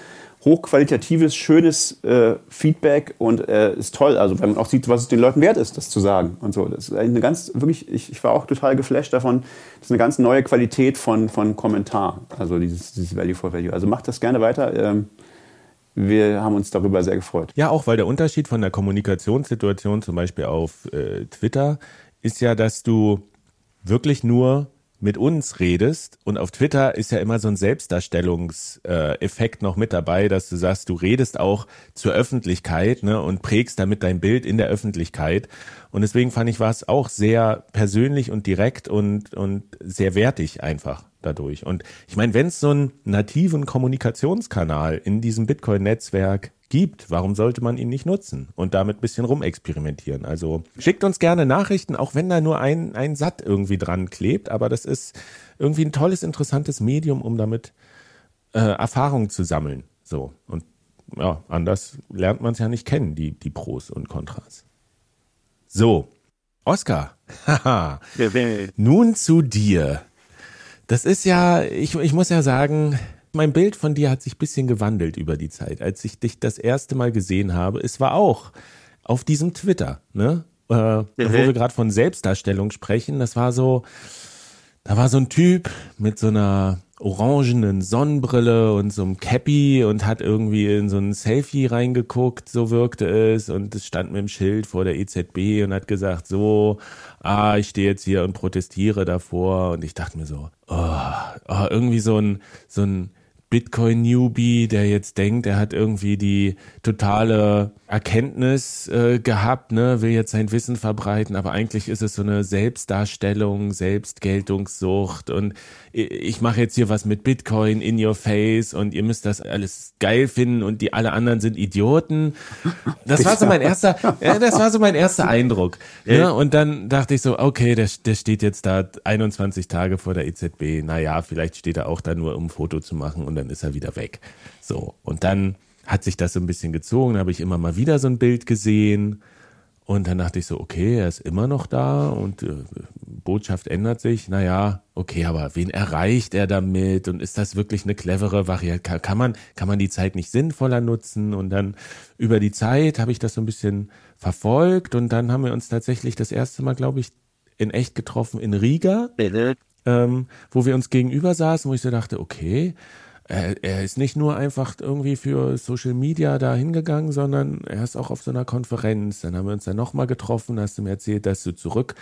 hochqualitatives, schönes äh, Feedback und äh, ist toll, also wenn man auch sieht, was es den Leuten wert ist, das zu sagen und so. Das ist eine ganz, wirklich, ich, ich war auch total geflasht davon, das ist eine ganz neue Qualität von, von Kommentar, also dieses, dieses Value for Value. Also macht das gerne weiter. Ähm, wir haben uns darüber sehr gefreut. Ja, auch weil der Unterschied von der Kommunikationssituation zum Beispiel auf äh, Twitter ist ja, dass du wirklich nur mit uns redest und auf Twitter ist ja immer so ein Selbstdarstellungseffekt noch mit dabei, dass du sagst, du redest auch zur Öffentlichkeit ne, und prägst damit dein Bild in der Öffentlichkeit. Und deswegen fand ich, war es auch sehr persönlich und direkt und, und sehr wertig einfach dadurch. Und ich meine, wenn es so einen nativen Kommunikationskanal in diesem Bitcoin-Netzwerk gibt, warum sollte man ihn nicht nutzen und damit ein bisschen rumexperimentieren? Also schickt uns gerne Nachrichten, auch wenn da nur ein, ein Satt irgendwie dran klebt, aber das ist irgendwie ein tolles, interessantes Medium, um damit äh, Erfahrungen zu sammeln. So. Und ja, anders lernt man es ja nicht kennen, die, die Pros und Kontras. So, Oscar, haha. Nun zu dir. Das ist ja, ich, ich muss ja sagen, mein Bild von dir hat sich ein bisschen gewandelt über die Zeit. Als ich dich das erste Mal gesehen habe, es war auch auf diesem Twitter, ne? Äh, mhm. Wo wir gerade von Selbstdarstellung sprechen, das war so, da war so ein Typ mit so einer orangenen Sonnenbrille und so einem Cappy und hat irgendwie in so ein Selfie reingeguckt, so wirkte es und es stand mit dem Schild vor der EZB und hat gesagt, so, ah, ich stehe jetzt hier und protestiere davor und ich dachte mir so, oh, oh irgendwie so ein, so ein Bitcoin-Newbie, der jetzt denkt, er hat irgendwie die totale Erkenntnis äh, gehabt, ne, will jetzt sein Wissen verbreiten, aber eigentlich ist es so eine Selbstdarstellung, Selbstgeltungssucht und ich mache jetzt hier was mit Bitcoin in your face und ihr müsst das alles geil finden und die alle anderen sind Idioten. Das war so mein erster, ja, das war so mein erster Eindruck. Ne? Und dann dachte ich so, okay, der, der steht jetzt da 21 Tage vor der EZB. Naja, vielleicht steht er auch da nur, um ein Foto zu machen und dann ist er wieder weg. So. Und dann hat sich das so ein bisschen gezogen, habe ich immer mal wieder so ein Bild gesehen und dann dachte ich so, okay, er ist immer noch da und äh, Botschaft ändert sich. Naja, okay, aber wen erreicht er damit? Und ist das wirklich eine clevere Variante? Kann, kann, man, kann man die Zeit nicht sinnvoller nutzen? Und dann über die Zeit habe ich das so ein bisschen verfolgt und dann haben wir uns tatsächlich das erste Mal, glaube ich, in echt getroffen in Riga, ähm, wo wir uns gegenüber saßen, wo ich so dachte, okay, er, er ist nicht nur einfach irgendwie für Social Media da hingegangen, sondern er ist auch auf so einer Konferenz. Dann haben wir uns dann nochmal getroffen, hast du mir erzählt, dass du zurück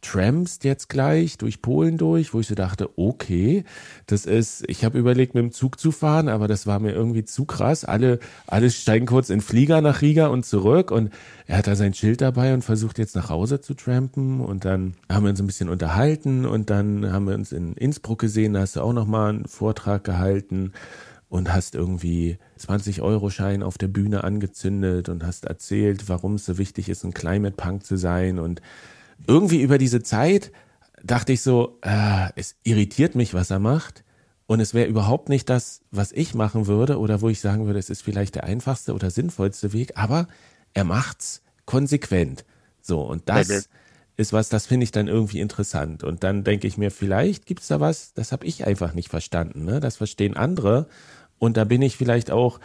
trampst jetzt gleich durch Polen durch, wo ich so dachte, okay, das ist, ich habe überlegt, mit dem Zug zu fahren, aber das war mir irgendwie zu krass. Alle, alle steigen kurz in Flieger nach Riga und zurück und er hat da sein Schild dabei und versucht jetzt nach Hause zu trampen und dann haben wir uns ein bisschen unterhalten und dann haben wir uns in Innsbruck gesehen, da hast du auch nochmal einen Vortrag gehalten und hast irgendwie 20 Euro Schein auf der Bühne angezündet und hast erzählt, warum es so wichtig ist, ein Climate Punk zu sein und irgendwie über diese Zeit dachte ich so, äh, es irritiert mich, was er macht. Und es wäre überhaupt nicht das, was ich machen würde oder wo ich sagen würde, es ist vielleicht der einfachste oder sinnvollste Weg, aber er macht's konsequent. So, und das okay. ist was, das finde ich dann irgendwie interessant. Und dann denke ich mir, vielleicht gibt's da was, das habe ich einfach nicht verstanden. Ne? Das verstehen andere. Und da bin ich vielleicht auch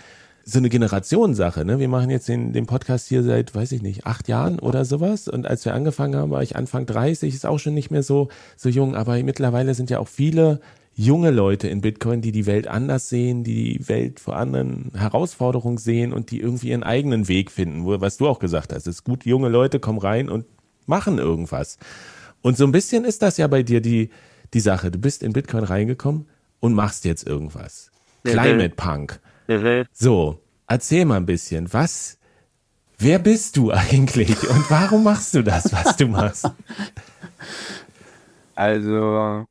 so eine Generationssache. Ne? Wir machen jetzt den, den Podcast hier seit, weiß ich nicht, acht Jahren oder sowas. Und als wir angefangen haben, war ich Anfang 30, ist auch schon nicht mehr so, so jung. Aber mittlerweile sind ja auch viele junge Leute in Bitcoin, die die Welt anders sehen, die die Welt vor anderen Herausforderungen sehen und die irgendwie ihren eigenen Weg finden. Wo, was du auch gesagt hast, es ist gut, junge Leute kommen rein und machen irgendwas. Und so ein bisschen ist das ja bei dir die, die Sache. Du bist in Bitcoin reingekommen und machst jetzt irgendwas. Climate Punk. So, erzähl mal ein bisschen, was, wer bist du eigentlich und warum machst du das, was du machst? Also,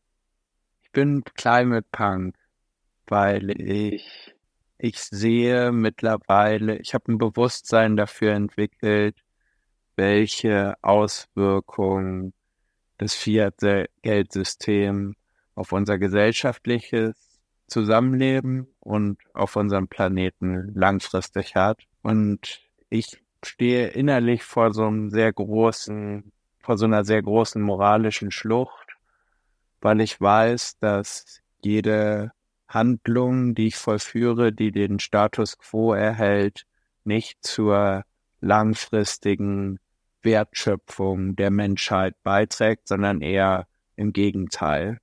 ich bin Climate Punk, weil ich, ich sehe mittlerweile, ich habe ein Bewusstsein dafür entwickelt, welche Auswirkungen das Fiat-Geldsystem auf unser gesellschaftliches Zusammenleben und auf unseren Planeten langfristig hat. Und ich stehe innerlich vor so einem sehr großen, vor so einer sehr großen moralischen Schlucht, weil ich weiß, dass jede Handlung, die ich vollführe, die den Status quo erhält, nicht zur langfristigen Wertschöpfung der Menschheit beiträgt, sondern eher im Gegenteil.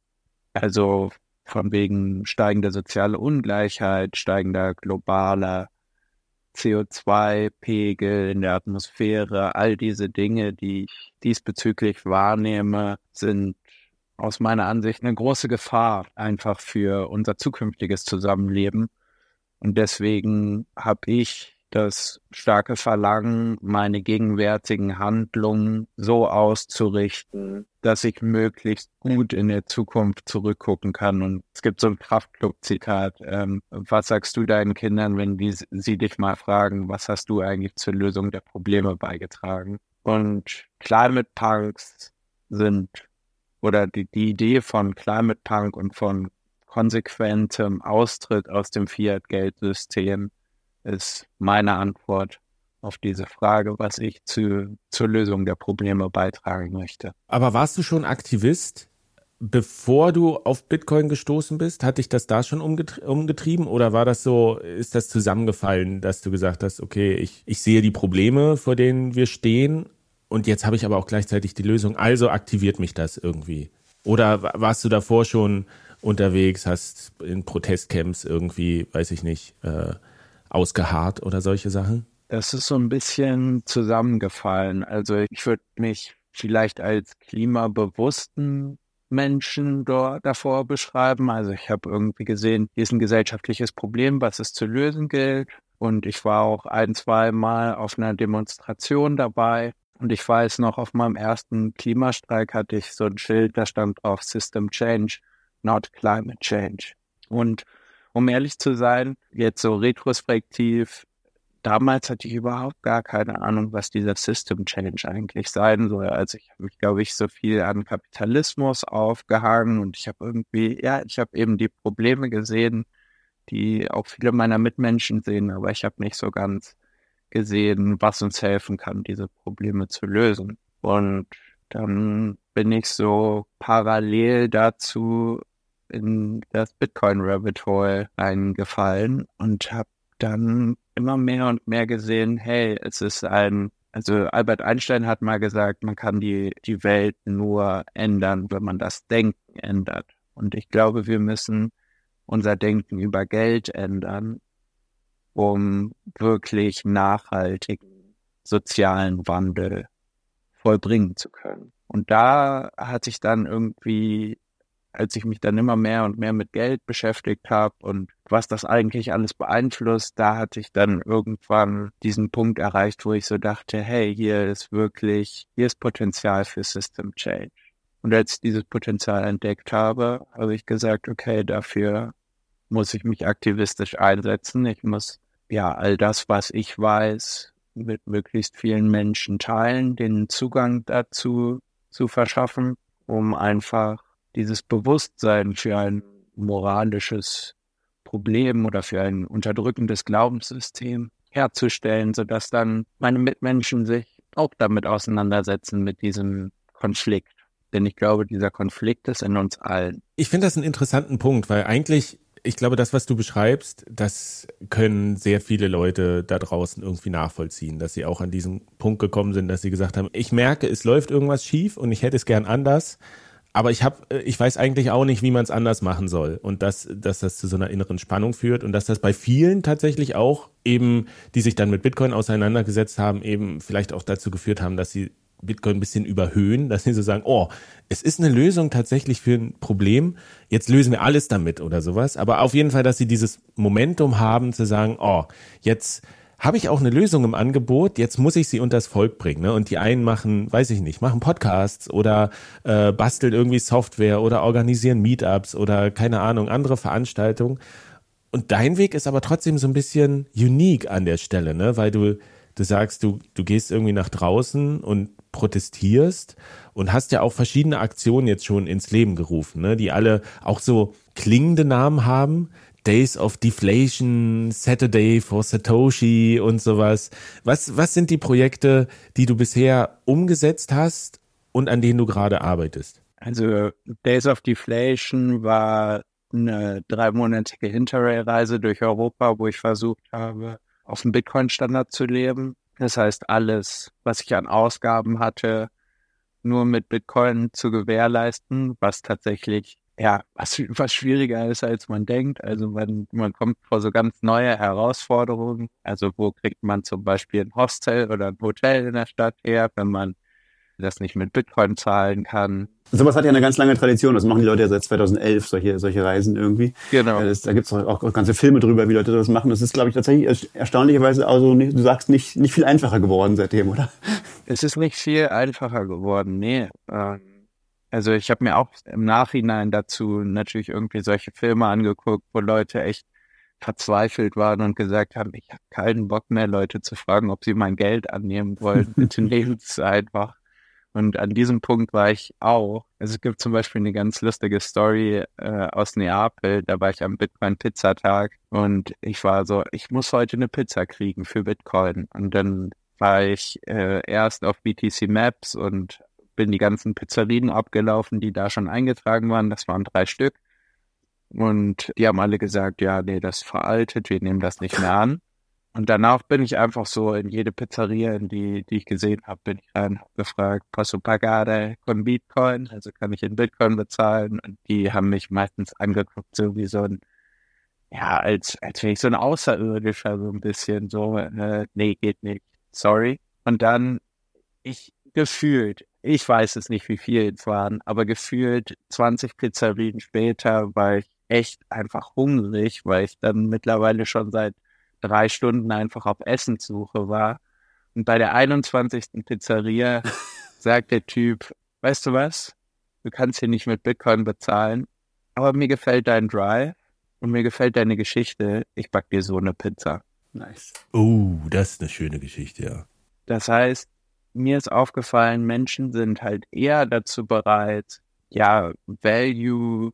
Also von wegen steigender soziale Ungleichheit, steigender globaler CO2-Pegel in der Atmosphäre, all diese Dinge, die ich diesbezüglich wahrnehme, sind aus meiner Ansicht eine große Gefahr einfach für unser zukünftiges Zusammenleben. Und deswegen habe ich das starke Verlangen, meine gegenwärtigen Handlungen so auszurichten, dass ich möglichst gut in der Zukunft zurückgucken kann. Und es gibt so ein Kraftclub-Zitat. Ähm, was sagst du deinen Kindern, wenn die, sie dich mal fragen, was hast du eigentlich zur Lösung der Probleme beigetragen? Und Climate Punks sind, oder die, die Idee von Climate Punk und von konsequentem Austritt aus dem Fiat-Geldsystem ist meine Antwort auf diese Frage, was ich zu, zur Lösung der Probleme beitragen möchte. Aber warst du schon Aktivist, bevor du auf Bitcoin gestoßen bist? Hat dich das da schon umgetrie umgetrieben oder war das so, ist das zusammengefallen, dass du gesagt hast, okay, ich, ich sehe die Probleme, vor denen wir stehen und jetzt habe ich aber auch gleichzeitig die Lösung, also aktiviert mich das irgendwie? Oder warst du davor schon unterwegs, hast in Protestcamps irgendwie, weiß ich nicht, äh, ausgeharrt oder solche Sachen? Das ist so ein bisschen zusammengefallen. Also ich würde mich vielleicht als klimabewussten Menschen dort davor beschreiben. Also ich habe irgendwie gesehen, hier ist ein gesellschaftliches Problem, was es zu lösen gilt. Und ich war auch ein, zwei Mal auf einer Demonstration dabei. Und ich weiß noch, auf meinem ersten Klimastreik hatte ich so ein Schild, da stand drauf System Change, not Climate Change. Und um ehrlich zu sein, jetzt so retrospektiv, damals hatte ich überhaupt gar keine Ahnung, was dieser System Change eigentlich sein soll. Also ich habe mich, glaube ich, so viel an Kapitalismus aufgehangen und ich habe irgendwie, ja, ich habe eben die Probleme gesehen, die auch viele meiner Mitmenschen sehen, aber ich habe nicht so ganz gesehen, was uns helfen kann, diese Probleme zu lösen. Und dann bin ich so parallel dazu in das Bitcoin Rabbit Hole eingefallen und habe dann immer mehr und mehr gesehen, hey, es ist ein, also Albert Einstein hat mal gesagt, man kann die, die Welt nur ändern, wenn man das Denken ändert. Und ich glaube, wir müssen unser Denken über Geld ändern, um wirklich nachhaltigen sozialen Wandel vollbringen zu können. Und da hat sich dann irgendwie als ich mich dann immer mehr und mehr mit Geld beschäftigt habe und was das eigentlich alles beeinflusst, da hatte ich dann irgendwann diesen Punkt erreicht, wo ich so dachte, hey, hier ist wirklich, hier ist Potenzial für System Change. Und als ich dieses Potenzial entdeckt habe, habe ich gesagt, okay, dafür muss ich mich aktivistisch einsetzen. Ich muss ja all das, was ich weiß, mit möglichst vielen Menschen teilen, den Zugang dazu zu verschaffen, um einfach dieses Bewusstsein für ein moralisches Problem oder für ein unterdrückendes Glaubenssystem herzustellen, sodass dann meine Mitmenschen sich auch damit auseinandersetzen, mit diesem Konflikt. Denn ich glaube, dieser Konflikt ist in uns allen. Ich finde das einen interessanten Punkt, weil eigentlich ich glaube, das, was du beschreibst, das können sehr viele Leute da draußen irgendwie nachvollziehen, dass sie auch an diesen Punkt gekommen sind, dass sie gesagt haben, ich merke, es läuft irgendwas schief und ich hätte es gern anders, aber ich habe, ich weiß eigentlich auch nicht, wie man es anders machen soll und dass, dass das zu so einer inneren Spannung führt und dass das bei vielen tatsächlich auch eben, die sich dann mit Bitcoin auseinandergesetzt haben, eben vielleicht auch dazu geführt haben, dass sie Bitcoin ein bisschen überhöhen, dass sie so sagen, oh, es ist eine Lösung tatsächlich für ein Problem, jetzt lösen wir alles damit oder sowas. Aber auf jeden Fall, dass sie dieses Momentum haben zu sagen, oh, jetzt habe ich auch eine Lösung im Angebot, jetzt muss ich sie unters Volk bringen. Ne? Und die einen machen, weiß ich nicht, machen Podcasts oder äh, basteln irgendwie Software oder organisieren Meetups oder keine Ahnung, andere Veranstaltungen. Und dein Weg ist aber trotzdem so ein bisschen unique an der Stelle, ne? weil du, du sagst, du, du gehst irgendwie nach draußen und protestierst und hast ja auch verschiedene Aktionen jetzt schon ins Leben gerufen, ne, die alle auch so klingende Namen haben. Days of Deflation, Saturday for Satoshi und sowas. Was, was sind die Projekte, die du bisher umgesetzt hast und an denen du gerade arbeitest? Also Days of Deflation war eine dreimonatige Interrail-Reise durch Europa, wo ich versucht habe, auf dem Bitcoin-Standard zu leben das heißt, alles, was ich an Ausgaben hatte, nur mit Bitcoin zu gewährleisten, was tatsächlich ja, was, was schwieriger ist, als man denkt. Also man, man kommt vor so ganz neue Herausforderungen. Also wo kriegt man zum Beispiel ein Hostel oder ein Hotel in der Stadt her, wenn man das nicht mit Bitcoin zahlen kann. Sowas hat ja eine ganz lange Tradition. Das machen die Leute ja seit 2011, solche, solche Reisen irgendwie. Genau. Das, da gibt's auch, auch ganze Filme drüber, wie Leute das machen. Das ist, glaube ich, tatsächlich erstaunlicherweise also, nicht, du sagst, nicht, nicht viel einfacher geworden seitdem, oder? Es ist nicht viel einfacher geworden, nee. Ähm, also ich habe mir auch im Nachhinein dazu natürlich irgendwie solche Filme angeguckt, wo Leute echt verzweifelt waren und gesagt haben, ich habe keinen Bock mehr, Leute zu fragen, ob sie mein Geld annehmen wollen. Bitte nehmen es einfach. Und an diesem Punkt war ich auch. Also es gibt zum Beispiel eine ganz lustige Story äh, aus Neapel. Da war ich am Bitcoin-Pizzatag und ich war so, ich muss heute eine Pizza kriegen für Bitcoin. Und dann war ich äh, erst auf BTC Maps und bin die ganzen Pizzerien abgelaufen, die da schon eingetragen waren. Das waren drei Stück. Und die haben alle gesagt, ja, nee, das ist veraltet, wir nehmen das nicht mehr an. Und danach bin ich einfach so in jede Pizzeria, in die, die ich gesehen habe, bin ich rein, habe gefragt, posso pagare con Bitcoin? Also kann ich in Bitcoin bezahlen? Und die haben mich meistens angeguckt, so wie so ein, ja, als, als wäre ich so ein Außerirdischer, so ein bisschen so, äh, nee, geht nicht, sorry. Und dann, ich gefühlt, ich weiß es nicht, wie viel es waren, aber gefühlt 20 Pizzerien später war ich echt einfach hungrig, weil ich dann mittlerweile schon seit drei Stunden einfach auf Essenssuche war. Und bei der 21. Pizzeria sagt der Typ, weißt du was? Du kannst hier nicht mit Bitcoin bezahlen, aber mir gefällt dein Drive und mir gefällt deine Geschichte. Ich back dir so eine Pizza. Nice. Oh, das ist eine schöne Geschichte, ja. Das heißt, mir ist aufgefallen, Menschen sind halt eher dazu bereit, ja, Value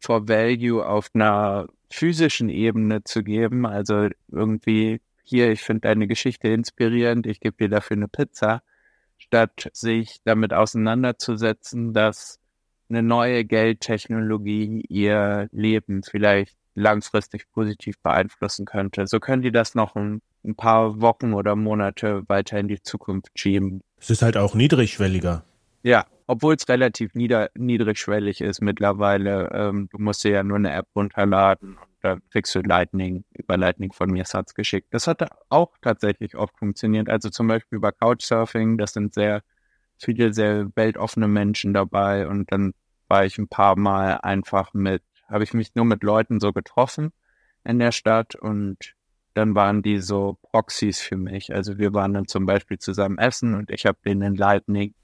for Value auf einer physischen Ebene zu geben. Also irgendwie hier, ich finde deine Geschichte inspirierend, ich gebe dir dafür eine Pizza, statt sich damit auseinanderzusetzen, dass eine neue Geldtechnologie ihr Leben vielleicht langfristig positiv beeinflussen könnte. So können die das noch ein, ein paar Wochen oder Monate weiter in die Zukunft schieben. Es ist halt auch niedrigschwelliger. Ja, obwohl es relativ nieder, niedrigschwellig ist mittlerweile. Ähm, du musst dir ja nur eine App runterladen und dann kriegst du Lightning, über Lightning von mir Satz geschickt. Das hat auch tatsächlich oft funktioniert. Also zum Beispiel über Couchsurfing, das sind sehr viele sehr weltoffene Menschen dabei und dann war ich ein paar Mal einfach mit, habe ich mich nur mit Leuten so getroffen in der Stadt und dann waren die so Proxys für mich. Also wir waren dann zum Beispiel zusammen essen und ich habe denen in Lightning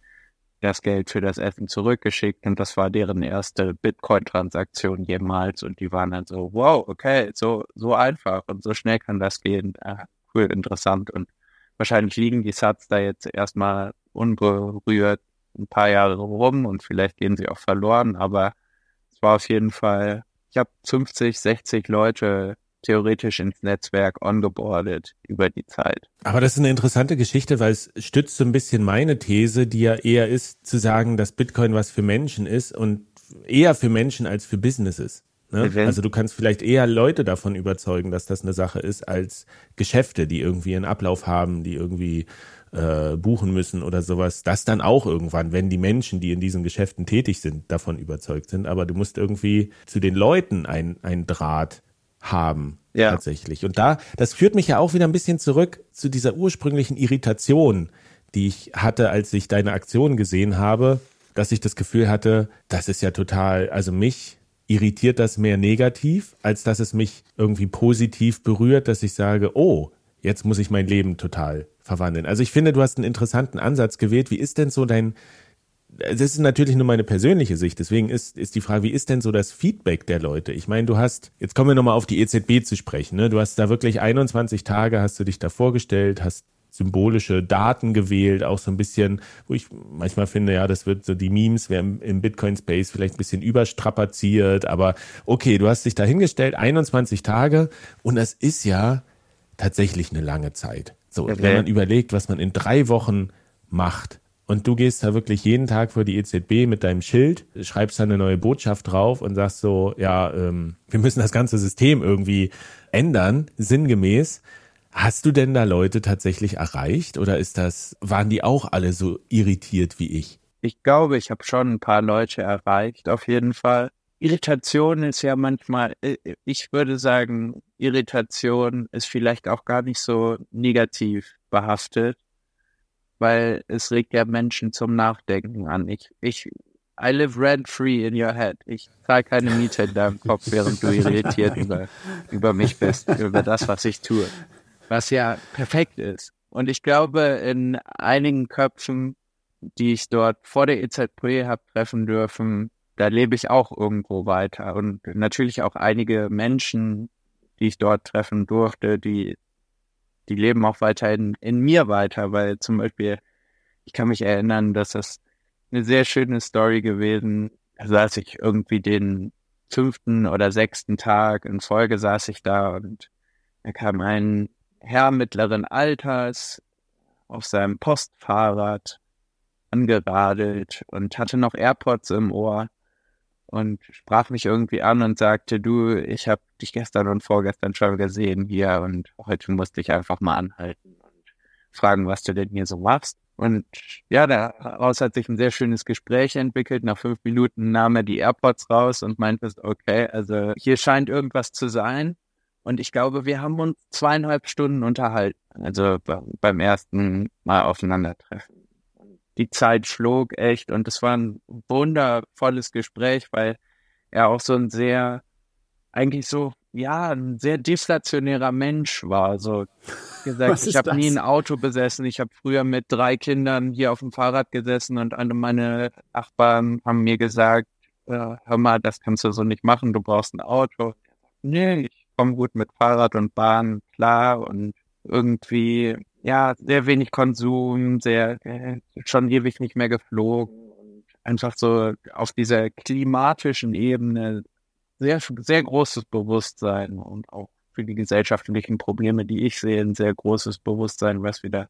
das Geld für das Essen zurückgeschickt und das war deren erste Bitcoin-Transaktion jemals und die waren dann so, wow, okay, so, so einfach und so schnell kann das gehen. Ah, cool, interessant und wahrscheinlich liegen die Sats da jetzt erstmal unberührt ein paar Jahre rum und vielleicht gehen sie auch verloren, aber war auf jeden Fall, ich habe 50, 60 Leute theoretisch ins Netzwerk ongeboardet über die Zeit. Aber das ist eine interessante Geschichte, weil es stützt so ein bisschen meine These, die ja eher ist, zu sagen, dass Bitcoin was für Menschen ist und eher für Menschen als für Businesses. Ne? Also du kannst vielleicht eher Leute davon überzeugen, dass das eine Sache ist, als Geschäfte, die irgendwie einen Ablauf haben, die irgendwie äh, buchen müssen oder sowas. Das dann auch irgendwann, wenn die Menschen, die in diesen Geschäften tätig sind, davon überzeugt sind. Aber du musst irgendwie zu den Leuten ein, ein Draht haben. Ja. Tatsächlich. Und da, das führt mich ja auch wieder ein bisschen zurück zu dieser ursprünglichen Irritation, die ich hatte, als ich deine Aktion gesehen habe, dass ich das Gefühl hatte, das ist ja total, also mich irritiert das mehr negativ, als dass es mich irgendwie positiv berührt, dass ich sage, oh, jetzt muss ich mein Leben total verwandeln. Also ich finde, du hast einen interessanten Ansatz gewählt. Wie ist denn so dein, das ist natürlich nur meine persönliche Sicht, deswegen ist, ist die Frage, wie ist denn so das Feedback der Leute? Ich meine, du hast, jetzt kommen wir nochmal auf die EZB zu sprechen, ne? du hast da wirklich 21 Tage, hast du dich da vorgestellt, hast symbolische Daten gewählt, auch so ein bisschen, wo ich manchmal finde, ja, das wird so die Memes werden im Bitcoin-Space vielleicht ein bisschen überstrapaziert, aber okay, du hast dich da hingestellt, 21 Tage und das ist ja tatsächlich eine lange Zeit. So, okay. wenn man überlegt, was man in drei Wochen macht, und du gehst da wirklich jeden Tag vor die EZB mit deinem Schild, schreibst da eine neue Botschaft drauf und sagst so, ja, ähm, wir müssen das ganze System irgendwie ändern, sinngemäß. Hast du denn da Leute tatsächlich erreicht oder ist das, waren die auch alle so irritiert wie ich? Ich glaube, ich habe schon ein paar Leute erreicht, auf jeden Fall. Irritation ist ja manchmal, äh, ich würde sagen, Irritation ist vielleicht auch gar nicht so negativ behaftet, weil es regt ja Menschen zum Nachdenken an. Ich, ich, I live rent free in your head. Ich zahle keine Miete in deinem Kopf, während du irritiert über, über mich bist, über das, was ich tue was ja perfekt ist. Und ich glaube, in einigen Köpfen, die ich dort vor der EZB habe treffen dürfen, da lebe ich auch irgendwo weiter. Und natürlich auch einige Menschen, die ich dort treffen durfte, die, die leben auch weiterhin in mir weiter, weil zum Beispiel, ich kann mich erinnern, dass das eine sehr schöne Story gewesen. Da saß ich irgendwie den fünften oder sechsten Tag in Folge saß ich da und da kam ein Herr mittleren Alters auf seinem Postfahrrad angeradelt und hatte noch AirPods im Ohr und sprach mich irgendwie an und sagte, du, ich habe dich gestern und vorgestern schon gesehen hier und heute musste ich einfach mal anhalten und fragen, was du denn hier so machst. Und ja, daraus hat sich ein sehr schönes Gespräch entwickelt. Nach fünf Minuten nahm er die AirPods raus und meinte, okay, also hier scheint irgendwas zu sein. Und ich glaube, wir haben uns zweieinhalb Stunden unterhalten. Also beim ersten Mal aufeinandertreffen. Die Zeit schlug echt und es war ein wundervolles Gespräch, weil er auch so ein sehr, eigentlich so, ja, ein sehr deflationärer Mensch war. So gesagt, ich habe nie ein Auto besessen. Ich habe früher mit drei Kindern hier auf dem Fahrrad gesessen und alle meine Nachbarn haben mir gesagt, äh, hör mal, das kannst du so nicht machen, du brauchst ein Auto. Nee, ich komme gut mit Fahrrad und Bahn klar und irgendwie, ja, sehr wenig Konsum, sehr, äh, schon ewig nicht mehr geflogen und einfach so auf dieser klimatischen Ebene sehr, sehr großes Bewusstsein und auch für die gesellschaftlichen Probleme, die ich sehe, ein sehr großes Bewusstsein, was wir da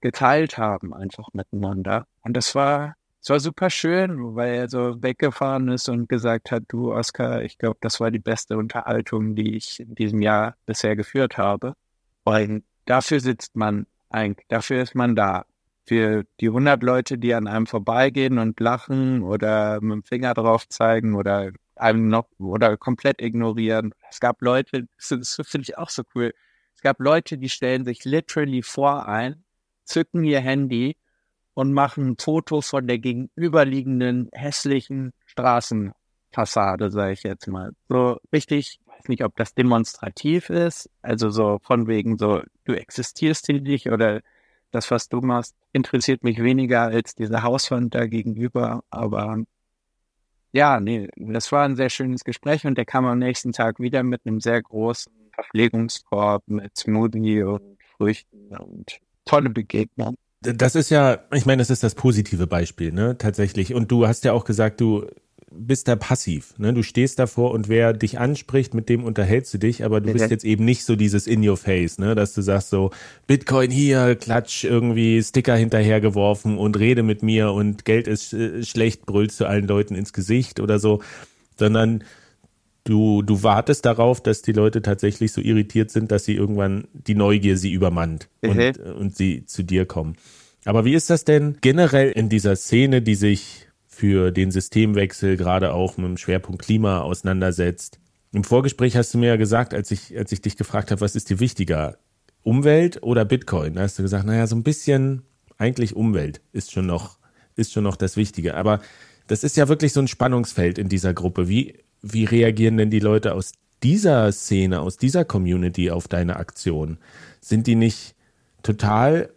geteilt haben, einfach miteinander. Und das war es war super schön, weil er so weggefahren ist und gesagt hat, du Oskar, ich glaube, das war die beste Unterhaltung, die ich in diesem Jahr bisher geführt habe. Und dafür sitzt man eigentlich, dafür ist man da. Für die 100 Leute, die an einem vorbeigehen und lachen oder mit dem Finger drauf zeigen oder einem noch oder komplett ignorieren. Es gab Leute, das, finde ich auch so cool. Es gab Leute, die stellen sich literally vor ein, zücken ihr Handy und machen ein Foto von der gegenüberliegenden hässlichen Straßenfassade, sage ich jetzt mal. So richtig, weiß nicht, ob das demonstrativ ist, also so von wegen so, du existierst hier nicht oder das, was du machst, interessiert mich weniger als diese Hauswand da gegenüber, aber ja, nee, das war ein sehr schönes Gespräch und der kam am nächsten Tag wieder mit einem sehr großen Verpflegungskorb mit Smoothie und Früchten und tolle Begegnung. Das ist ja, ich meine, das ist das positive Beispiel, ne, tatsächlich. Und du hast ja auch gesagt, du bist da passiv, ne? Du stehst davor und wer dich anspricht, mit dem unterhältst du dich, aber du bist jetzt eben nicht so dieses in your face, ne, dass du sagst so Bitcoin hier, klatsch irgendwie Sticker hinterhergeworfen und rede mit mir und Geld ist äh, schlecht, brüllst du allen Leuten ins Gesicht oder so, sondern du, du wartest darauf, dass die Leute tatsächlich so irritiert sind, dass sie irgendwann die Neugier sie übermannt Mhm. und, und sie zu dir kommen. Aber wie ist das denn generell in dieser Szene, die sich für den Systemwechsel gerade auch mit dem Schwerpunkt Klima auseinandersetzt? Im Vorgespräch hast du mir ja gesagt, als ich, als ich dich gefragt habe, was ist dir wichtiger? Umwelt oder Bitcoin? Da hast du gesagt, naja, so ein bisschen eigentlich Umwelt ist schon noch, ist schon noch das Wichtige. Aber das ist ja wirklich so ein Spannungsfeld in dieser Gruppe. Wie, wie reagieren denn die Leute aus dieser Szene, aus dieser Community auf deine Aktion? Sind die nicht total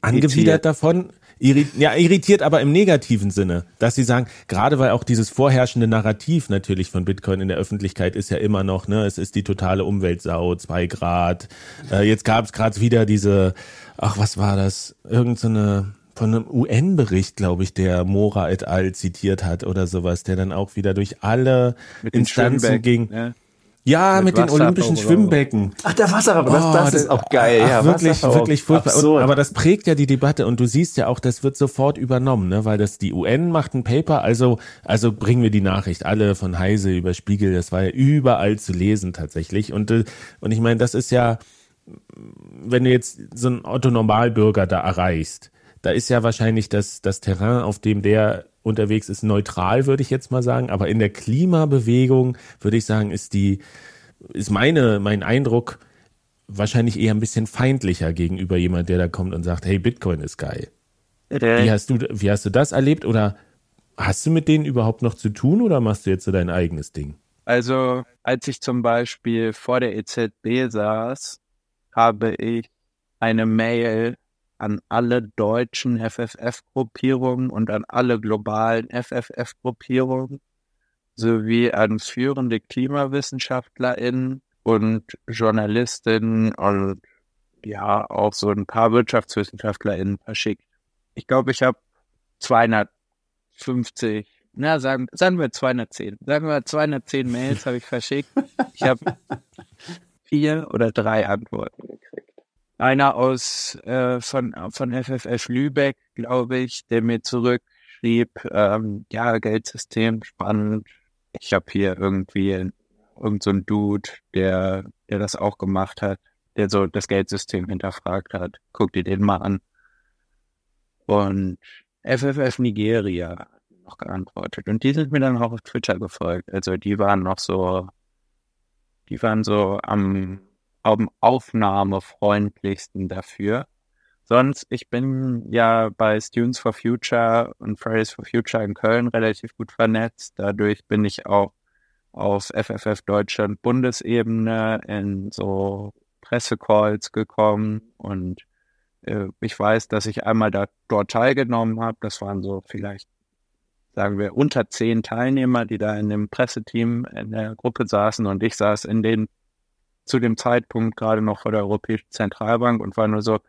angewidert davon? Irri ja, irritiert, aber im negativen Sinne, dass sie sagen, gerade weil auch dieses vorherrschende Narrativ natürlich von Bitcoin in der Öffentlichkeit ist ja immer noch, ne, es ist die totale Umweltsau, zwei Grad. Äh, jetzt gab es gerade wieder diese, ach, was war das? Irgend so eine von einem UN-Bericht, glaube ich, der Mora et al. zitiert hat oder sowas, der dann auch wieder durch alle Mit Instanzen ging. ne? Ja, mit, Mit den Olympischen. Schwimmbecken. Ach, der Wasserraum, das, Oh, das ist auch geil. Ach, ja, wirklich, wirklich furchtbar. Und, aber das prägt ja die Debatte und du siehst ja auch, das wird sofort übernommen, ne? weil das die UN macht ein Paper, also, also bringen wir die Nachricht. Alle von Heise über Spiegel, das war ja überall zu lesen tatsächlich. Und, äh, und ich meine, das ist ja, wenn du jetzt so einen Otto-Normalbürger da erreichst, da ist ja wahrscheinlich das, das Terrain, auf dem der unterwegs ist, neutral, würde ich jetzt mal sagen. Aber in der Klimabewegung, würde ich sagen, ist die, ist meine, mein Eindruck wahrscheinlich eher ein bisschen feindlicher gegenüber jemand, der da kommt und sagt, hey, Bitcoin ist geil. Wie hast du, wie hast du das erlebt oder hast du mit denen überhaupt noch zu tun oder machst du jetzt so dein eigenes Ding? Also, als ich zum Beispiel vor der EZB saß, habe ich eine Mail an alle deutschen FFF-Gruppierungen und an alle globalen FFF-Gruppierungen sowie an führende KlimawissenschaftlerInnen und Journalistinnen und ja auch so ein paar WirtschaftswissenschaftlerInnen verschickt. Ich glaube, ich habe 250, na sagen, sagen wir 210, sagen wir 210 Mails habe ich verschickt. Ich habe vier oder drei Antworten gekriegt. Einer aus äh, von von FFF Lübeck, glaube ich, der mir zurückschrieb, ähm, ja Geldsystem spannend. Ich habe hier irgendwie irgend so ein Dude, der der das auch gemacht hat, der so das Geldsystem hinterfragt hat. Guck dir den mal an. Und FFF Nigeria noch geantwortet. Und die sind mir dann auch auf Twitter gefolgt. Also die waren noch so, die waren so am, am aufnahmefreundlichsten dafür. Sonst, ich bin ja bei Students for Future und Fridays for Future in Köln relativ gut vernetzt. Dadurch bin ich auch auf FFF Deutschland Bundesebene in so Pressecalls gekommen und äh, ich weiß, dass ich einmal da dort teilgenommen habe. Das waren so vielleicht, sagen wir, unter zehn Teilnehmer, die da in dem Presseteam in der Gruppe saßen und ich saß in den zu dem Zeitpunkt gerade noch vor der Europäischen Zentralbank und war nur so,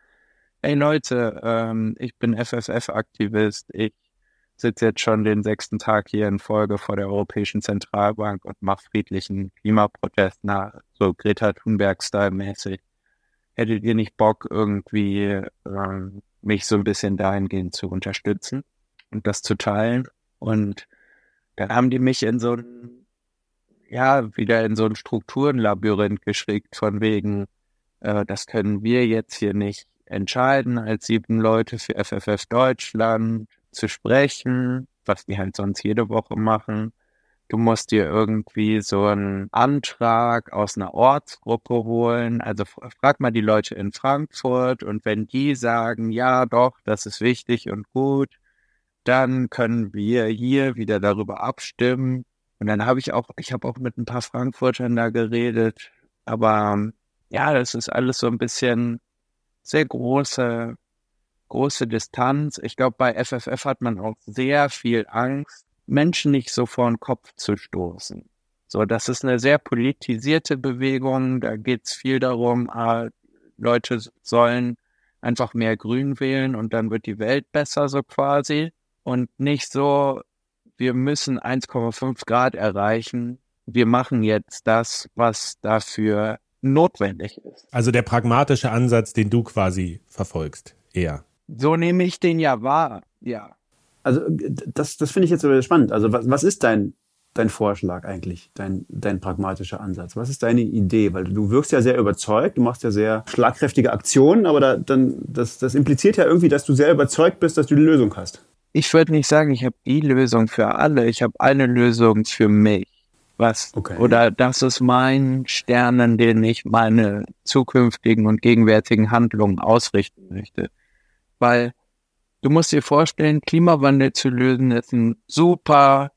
hey Leute, ähm, ich bin FFF-Aktivist, ich sitze jetzt schon den sechsten Tag hier in Folge vor der Europäischen Zentralbank und mache friedlichen Klimaprotest nach, so Greta Thunberg-Style mäßig. Hättet ihr nicht Bock, irgendwie ähm, mich so ein bisschen dahingehend zu unterstützen und das zu teilen? Und dann haben die mich in so ein, ja, wieder in so ein Strukturenlabyrinth geschickt, von wegen, äh, das können wir jetzt hier nicht entscheiden, als sieben Leute für FFF Deutschland zu sprechen, was die halt sonst jede Woche machen. Du musst dir irgendwie so einen Antrag aus einer Ortsgruppe holen. Also frag mal die Leute in Frankfurt und wenn die sagen, ja doch, das ist wichtig und gut, dann können wir hier wieder darüber abstimmen. Und dann habe ich auch, ich habe auch mit ein paar Frankfurtern da geredet, aber ja, das ist alles so ein bisschen sehr große, große Distanz. Ich glaube, bei FFF hat man auch sehr viel Angst, Menschen nicht so vor den Kopf zu stoßen. So, das ist eine sehr politisierte Bewegung. Da geht es viel darum, ah, Leute sollen einfach mehr Grün wählen und dann wird die Welt besser, so quasi. Und nicht so, wir müssen 1,5 Grad erreichen. Wir machen jetzt das, was dafür notwendig ist. Also der pragmatische Ansatz, den du quasi verfolgst, eher. So nehme ich den ja wahr, ja. Also d- das, das finde ich jetzt spannend. Also was, was ist dein, dein Vorschlag eigentlich, dein, dein pragmatischer Ansatz? Was ist deine Idee? Weil du wirkst ja sehr überzeugt, du machst ja sehr schlagkräftige Aktionen, aber da, dann, das, das impliziert ja irgendwie, dass du sehr überzeugt bist, dass du die Lösung hast. Ich würde nicht sagen, ich habe die Lösung für alle. Ich habe eine Lösung für mich. Was okay. oder das ist mein Stern, an den ich meine zukünftigen und gegenwärtigen Handlungen ausrichten möchte. Weil du musst dir vorstellen, Klimawandel zu lösen ist ein super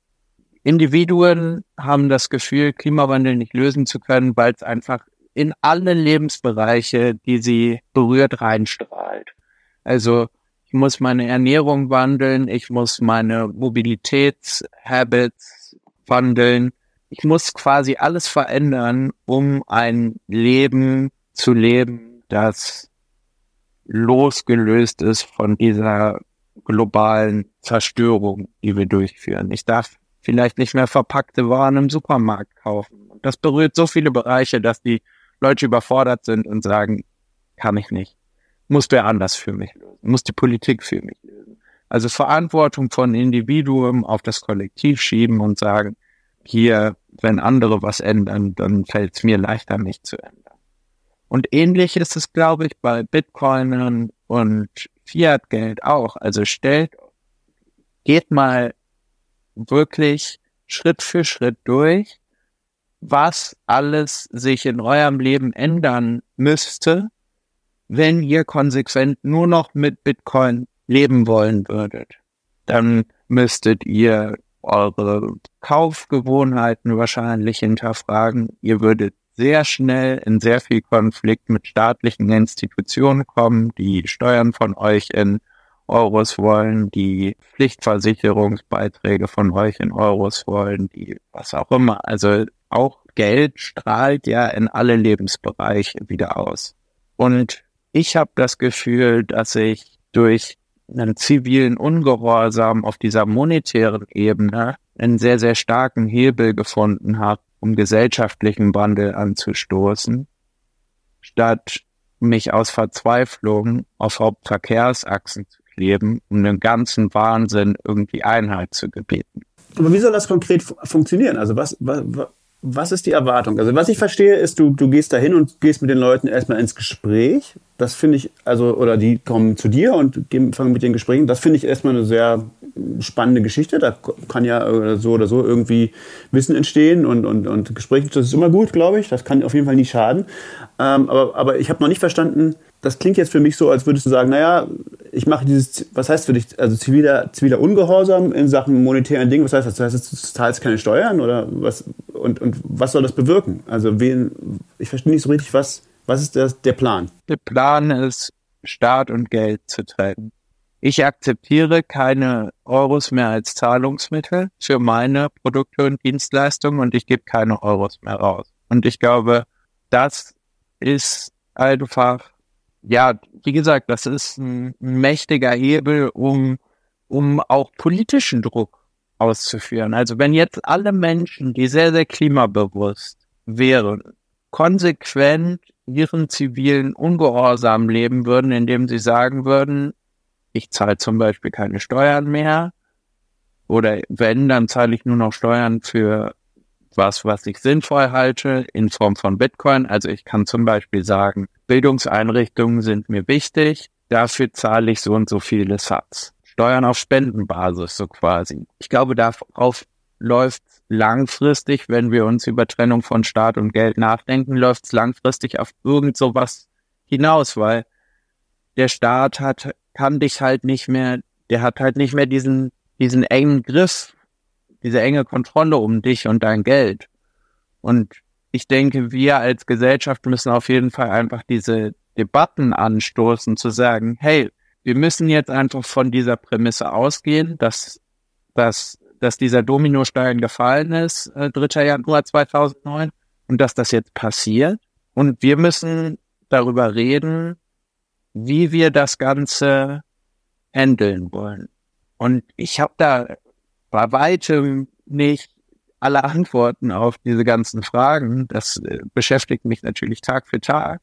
Individuen haben das Gefühl, Klimawandel nicht lösen zu können, weil es einfach in alle Lebensbereiche, die sie berührt, reinstrahlt. Also ich muss meine Ernährung wandeln, ich muss meine Mobilitätshabits wandeln, ich muss quasi alles verändern, um ein Leben zu leben, das losgelöst ist von dieser globalen Zerstörung, die wir durchführen. Ich darf vielleicht nicht mehr verpackte Waren im Supermarkt kaufen. Das berührt so viele Bereiche, dass die Leute überfordert sind und sagen, kann ich nicht. Muss wer anders für mich lösen. Muss die Politik für mich lösen. Also Verantwortung von Individuum auf das Kollektiv schieben und sagen, hier, wenn andere was ändern, dann fällt es mir leichter, mich zu ändern. Und ähnlich ist es, glaube ich, bei Bitcoinern und Fiat-Geld auch. Also stellt, geht mal wirklich Schritt für Schritt durch, was alles sich in eurem Leben ändern müsste, wenn ihr konsequent nur noch mit Bitcoin leben wollen würdet. Dann müsstet ihr eure Kaufgewohnheiten wahrscheinlich hinterfragen. Ihr würdet sehr schnell in sehr viel Konflikt mit staatlichen Institutionen kommen, die Steuern von euch in Euros wollen, die Pflichtversicherungsbeiträge von euch in Euros wollen, die was auch immer. Also auch Geld strahlt ja in alle Lebensbereiche wieder aus. Und ich habe das Gefühl, dass ich durch einen zivilen Ungehorsam auf dieser monetären Ebene einen sehr, sehr starken Hebel gefunden habe, um gesellschaftlichen Wandel anzustoßen, statt mich aus Verzweiflung auf Hauptverkehrsachsen zu kleben, um dem ganzen Wahnsinn irgendwie Einheit zu gebieten. Aber wie soll das konkret funktionieren? Also was, was, was ist die Erwartung? Also was ich verstehe, ist, du, du gehst da hin und gehst mit den Leuten erstmal ins Gespräch. Das finde ich, also, oder die kommen zu dir und gehen, fangen mit den Gesprächen. Das finde ich erstmal eine sehr spannende Geschichte. Da kann ja so oder so irgendwie Wissen entstehen und, und, und Gespräche, das ist immer gut, glaube ich. Das kann auf jeden Fall nie schaden. Ähm, aber, aber ich habe noch nicht verstanden, das klingt jetzt für mich so, als würdest du sagen, naja, ich mache dieses, was heißt für dich, also ziviler, ziviler Ungehorsam in Sachen monetären Dingen, was heißt das? Du zahlst keine Steuern oder was, und, und was soll das bewirken? Also wen, ich verstehe nicht so richtig, was, was ist das, der Plan? Der Plan ist, Staat und Geld zu trennen. Ich akzeptiere keine Euros mehr als Zahlungsmittel für meine Produkte und Dienstleistungen und ich gebe keine Euros mehr raus. Und ich glaube, das ist einfach ja, wie gesagt, das ist ein mächtiger Hebel, um, um auch politischen Druck auszuführen. Also wenn jetzt alle Menschen, die sehr, sehr klimabewusst wären, konsequent ihren zivilen Ungehorsam leben würden, indem sie sagen würden, ich zahle zum Beispiel keine Steuern mehr oder wenn, dann zahle ich nur noch Steuern für was, was ich sinnvoll halte in Form von Bitcoin. Also ich kann zum Beispiel sagen, Bildungseinrichtungen sind mir wichtig, dafür zahle ich so und so viele Satz. Steuern auf Spendenbasis, so quasi. Ich glaube, darauf läuft langfristig, wenn wir uns über Trennung von Staat und Geld nachdenken, läuft es langfristig auf irgend sowas hinaus, weil der Staat hat, kann dich halt nicht mehr, der hat halt nicht mehr diesen, diesen engen Griff diese enge Kontrolle um dich und dein Geld. Und ich denke, wir als Gesellschaft müssen auf jeden Fall einfach diese Debatten anstoßen, zu sagen, hey, wir müssen jetzt einfach von dieser Prämisse ausgehen, dass, dass, dass dieser Dominostein gefallen ist, äh, 3. Januar 2009, und dass das jetzt passiert. Und wir müssen darüber reden, wie wir das Ganze handeln wollen. Und ich habe da bei weitem nicht alle Antworten auf diese ganzen Fragen. Das äh, beschäftigt mich natürlich Tag für Tag.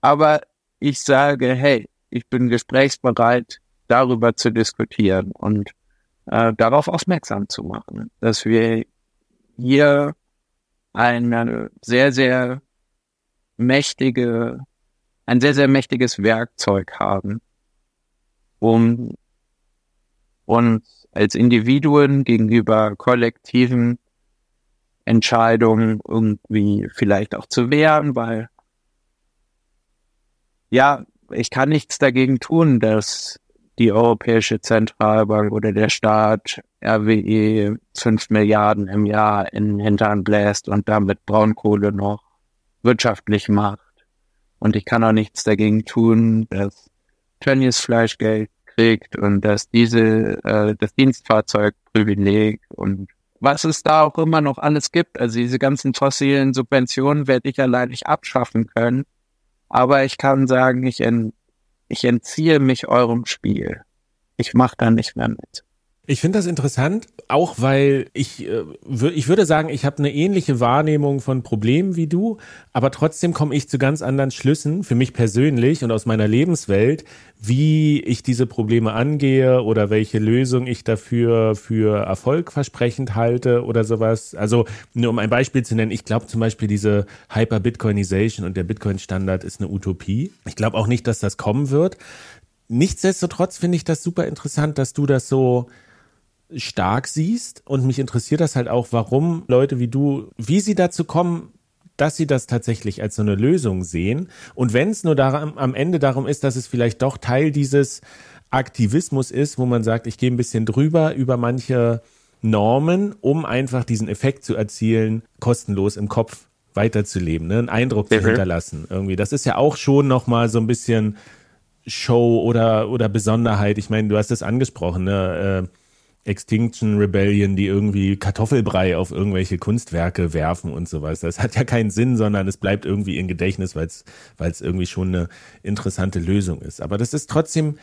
Aber ich sage, hey, ich bin gesprächsbereit, darüber zu diskutieren und äh, darauf aufmerksam zu machen, dass wir hier eine sehr, sehr mächtige, ein sehr, sehr mächtiges Werkzeug haben, um uns als Individuen gegenüber kollektiven Entscheidungen irgendwie vielleicht auch zu wehren, weil ja, ich kann nichts dagegen tun, dass die Europäische Zentralbank oder der Staat RWE fünf Milliarden im Jahr in den Hintern bläst und damit Braunkohle noch wirtschaftlich macht. Und ich kann auch nichts dagegen tun, dass Tönnies Fleischgeld kriegt und dass diese, äh, das Dienstfahrzeugprivileg und was es da auch immer noch alles gibt. Also diese ganzen fossilen Subventionen werde ich allein nicht abschaffen können. Aber ich kann sagen, ich, en, ich entziehe mich eurem Spiel. Ich mache da nicht mehr mit. Ich finde das interessant, auch weil ich, äh, ich würde sagen, ich habe eine ähnliche Wahrnehmung von Problemen wie du, aber trotzdem komme ich zu ganz anderen Schlüssen für mich persönlich und aus meiner Lebenswelt, wie ich diese Probleme angehe oder welche Lösung ich dafür für erfolgversprechend halte oder sowas. Also nur um ein Beispiel zu nennen, ich glaube zum Beispiel diese Hyper-Bitcoinization und der Bitcoin-Standard ist eine Utopie. Ich glaube auch nicht, dass das kommen wird. Nichtsdestotrotz finde ich das super interessant, dass du das so stark siehst. Und mich interessiert das halt auch, warum Leute wie du, wie sie dazu kommen, dass sie das tatsächlich als so eine Lösung sehen. Und wenn es nur daran, am Ende darum ist, dass es vielleicht doch Teil dieses Aktivismus ist, wo man sagt, ich gehe ein bisschen drüber über manche Normen, um einfach diesen Effekt zu erzielen, kostenlos im Kopf weiterzuleben, ne? einen Eindruck zu mhm. hinterlassen. Irgendwie, das ist ja auch schon noch mal so ein bisschen Show oder oder Besonderheit. Ich meine, du hast es angesprochen, ne? Äh, Extinction Rebellion, die irgendwie Kartoffelbrei auf irgendwelche Kunstwerke werfen und sowas. Das hat ja keinen Sinn, sondern es bleibt irgendwie in Gedächtnis, weil es irgendwie schon eine interessante Lösung ist. Aber das ist trotzdem,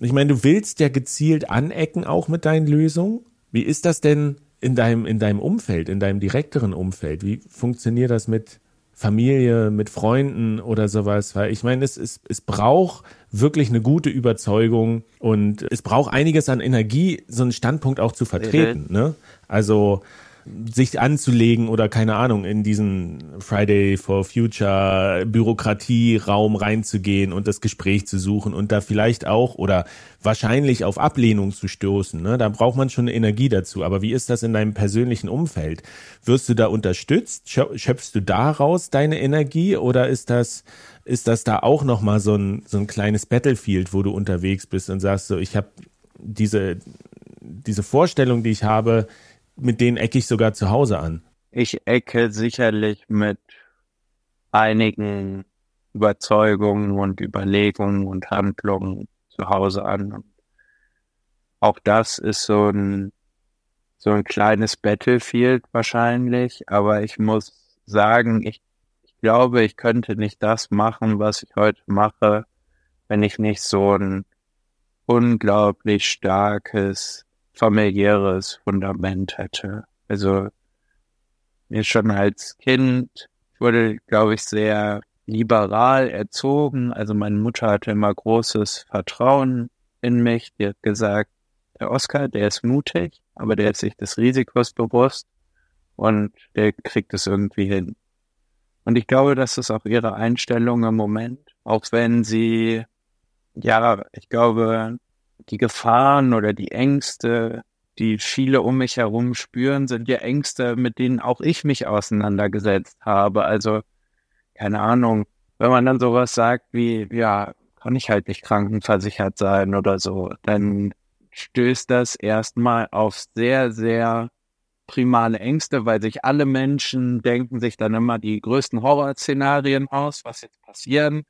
ich meine, du willst ja gezielt anecken auch mit deinen Lösungen. Wie ist das denn in deinem in deinem Umfeld, in deinem direkteren Umfeld? Wie funktioniert das mit Familie, mit Freunden oder sowas, weil ich meine, es, es, es braucht wirklich eine gute Überzeugung und es braucht einiges an Energie, so einen Standpunkt auch zu vertreten. Mhm. Ne? Also sich anzulegen oder keine Ahnung, in diesen Friday for Future Bürokratieraum reinzugehen und das Gespräch zu suchen und da vielleicht auch oder wahrscheinlich auf Ablehnung zu stoßen. Ne? Da braucht man schon Energie dazu. Aber wie ist das in deinem persönlichen Umfeld? Wirst du da unterstützt? Schöpfst du daraus deine Energie oder ist das ist das da auch noch mal so ein so ein kleines Battlefield, wo du unterwegs bist und sagst so, ich habe diese diese Vorstellung, die ich habe, mit denen ecke ich sogar zu Hause an. Ich ecke sicherlich mit einigen Überzeugungen und Überlegungen und Handlungen zu Hause an. Auch das ist so ein, so ein kleines Battlefield wahrscheinlich, aber ich muss sagen, ich glaube, ich könnte nicht das machen, was ich heute mache, wenn ich nicht so ein unglaublich starkes familiäres Fundament hätte. Also mir schon als Kind wurde, glaube ich, sehr liberal erzogen. Also meine Mutter hatte immer großes Vertrauen in mich. Die hat gesagt, der Oscar, der ist mutig, aber der ist sich des Risikos bewusst und der kriegt es irgendwie hin. Und ich glaube, das ist auch ihre Einstellung im Moment, auch wenn sie, ja, ich glaube, die Gefahren oder die Ängste, die viele um mich herum spüren, sind ja Ängste, mit denen auch ich mich auseinandergesetzt habe. Also, keine Ahnung, wenn man dann sowas sagt wie, ja, kann ich halt nicht krankenversichert sein oder so, dann stößt das erstmal auf sehr, sehr primale Ängste, weil sich alle Menschen denken sich dann immer die größten Horrorszenarien aus, was jetzt passieren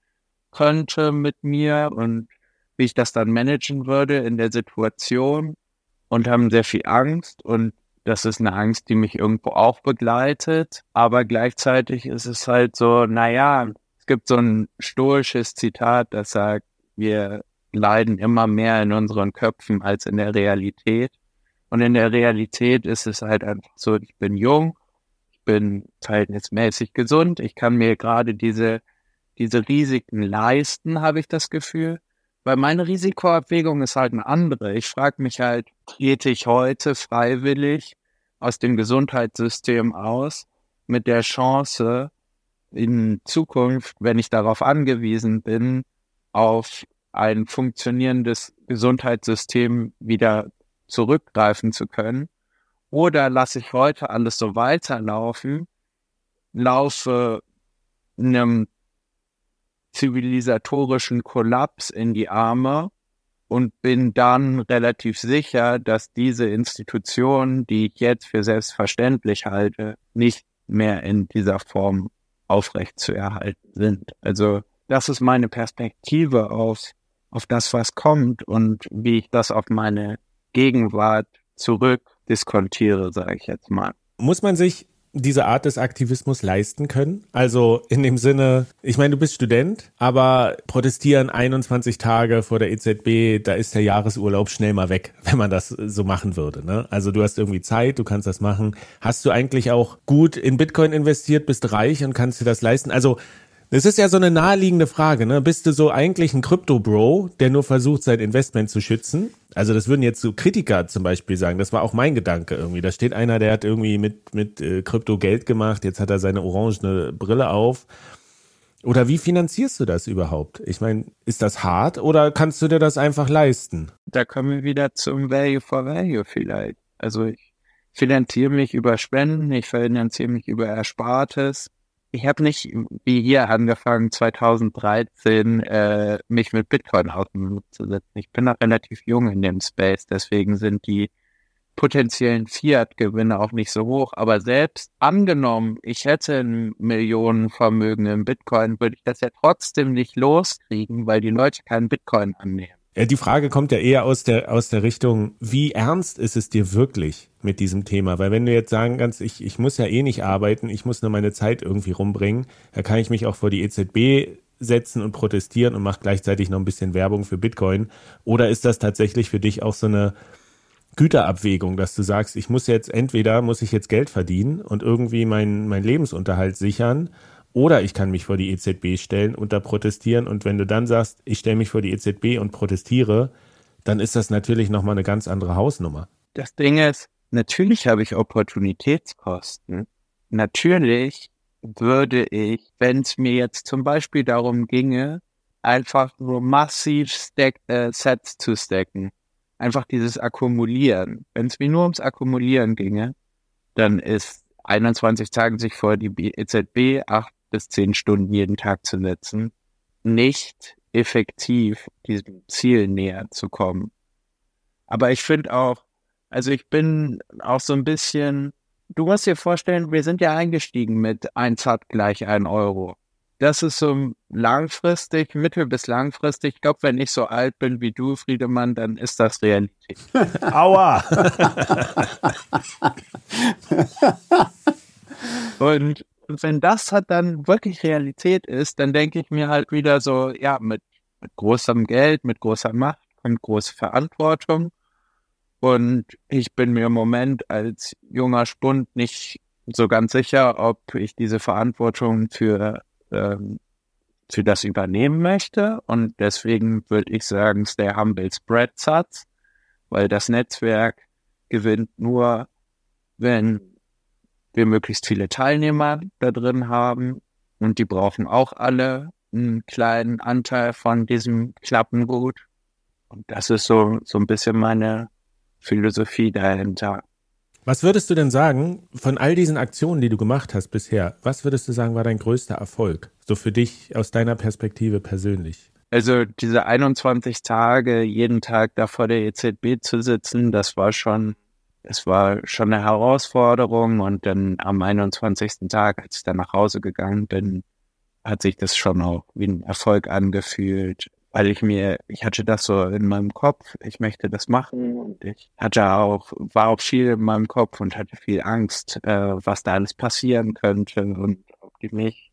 könnte mit mir und wie ich das dann managen würde in der Situation und haben sehr viel Angst und das ist eine Angst, die mich irgendwo auch begleitet, aber gleichzeitig ist es halt so, naja, es gibt so ein stoisches Zitat, das sagt, wir leiden immer mehr in unseren Köpfen als in der Realität. Und in der Realität ist es halt einfach so, ich bin jung, ich bin verhältnismäßig gesund, ich kann mir gerade diese, diese Risiken leisten, habe ich das Gefühl. Weil meine Risikoabwägung ist halt eine andere. Ich frage mich halt, trete ich heute freiwillig aus dem Gesundheitssystem aus mit der Chance, in Zukunft, wenn ich darauf angewiesen bin, auf ein funktionierendes Gesundheitssystem wieder zurückgreifen zu können? Oder lasse ich heute alles so weiterlaufen, laufe einem zivilisatorischen Kollaps in die Arme und bin dann relativ sicher, dass diese Institutionen, die ich jetzt für selbstverständlich halte, nicht mehr in dieser Form aufrecht zu erhalten sind. Also das ist meine Perspektive auf, auf das, was kommt und wie ich das auf meine Gegenwart zurück diskontiere, sage ich jetzt mal. Muss man sich diese Art des Aktivismus leisten können? Also in dem Sinne, ich meine, du bist Student, aber protestieren 21 Tage vor der EZB, da ist der Jahresurlaub schnell mal weg, wenn man das so machen würde. Ne? Also du hast irgendwie Zeit, du kannst das machen. Hast du eigentlich auch gut in Bitcoin investiert, bist reich und kannst dir das leisten? Also das ist ja so eine naheliegende Frage, ne? Bist du so eigentlich ein Krypto-Bro, der nur versucht, sein Investment zu schützen? Also das würden jetzt so Kritiker zum Beispiel sagen. Das war auch mein Gedanke irgendwie. Da steht einer, der hat irgendwie mit, mit äh, Krypto Geld gemacht, jetzt hat er seine orangene Brille auf. Oder wie finanzierst du das überhaupt? Ich meine, ist das hart oder kannst du dir das einfach leisten? Da kommen wir wieder zum Value for Value vielleicht. Also ich finanziere mich über Spenden, ich finanziere mich über Erspartes ich habe nicht wie hier angefangen, 2013 äh, mich mit Bitcoin auseinanderzusetzen. Ich bin noch relativ jung in dem Space, deswegen sind die potenziellen Fiat-Gewinne auch nicht so hoch. Aber selbst angenommen, ich hätte ein Millionenvermögen in Bitcoin, würde ich das ja trotzdem nicht loskriegen, weil die Leute keinen Bitcoin annehmen. Ja, die Frage kommt ja eher aus der, aus der Richtung, wie ernst ist es dir wirklich mit diesem Thema? Weil wenn du jetzt sagen kannst, ich, ich muss ja eh nicht arbeiten, ich muss nur meine Zeit irgendwie rumbringen, da kann ich mich auch vor die EZB setzen und protestieren und mache gleichzeitig noch ein bisschen Werbung für Bitcoin. Oder ist das tatsächlich für dich auch so eine Güterabwägung, dass du sagst, ich muss jetzt entweder muss ich jetzt Geld verdienen und irgendwie meinen mein Lebensunterhalt sichern oder ich kann mich vor die EZB stellen und da protestieren. Und wenn du dann sagst, ich stelle mich vor die EZB und protestiere, dann ist das natürlich nochmal eine ganz andere Hausnummer. Das Ding ist, natürlich habe ich Opportunitätskosten. Natürlich würde ich, wenn es mir jetzt zum Beispiel darum ginge, einfach nur massiv Stack, äh, Sets zu stacken, einfach dieses Akkumulieren. Wenn es mir nur ums Akkumulieren ginge, dann ist 21 Tage sich vor die EZB, acht bis zehn Stunden jeden Tag zu setzen, nicht effektiv diesem Ziel näher zu kommen. Aber ich finde auch, also ich bin auch so ein bisschen, du musst dir vorstellen, wir sind ja eingestiegen mit 1 hat gleich ein Euro. Das ist so langfristig, mittel- bis langfristig. Ich glaube, wenn ich so alt bin wie du, Friedemann, dann ist das Realität. Aua! Und wenn das halt dann wirklich Realität ist, dann denke ich mir halt wieder so, ja, mit, mit großem Geld, mit großer Macht kommt große Verantwortung. Und ich bin mir im Moment als junger Spund nicht so ganz sicher, ob ich diese Verantwortung für, ähm, für das übernehmen möchte. Und deswegen würde ich sagen, stay humble spread Satz, weil das Netzwerk gewinnt nur, wenn wir möglichst viele Teilnehmer da drin haben und die brauchen auch alle einen kleinen Anteil von diesem Klappengut. Und das ist so, so ein bisschen meine Philosophie dahinter. Was würdest du denn sagen, von all diesen Aktionen, die du gemacht hast bisher, was würdest du sagen, war dein größter Erfolg? So für dich aus deiner Perspektive persönlich? Also diese 21 Tage, jeden Tag da vor der EZB zu sitzen, das war schon es war schon eine Herausforderung und dann am 21. Tag, als ich dann nach Hause gegangen bin, hat sich das schon auch wie ein Erfolg angefühlt, weil ich mir, ich hatte das so in meinem Kopf, ich möchte das machen und ich hatte auch, war auch viel in meinem Kopf und hatte viel Angst, äh, was da alles passieren könnte und ob die mich,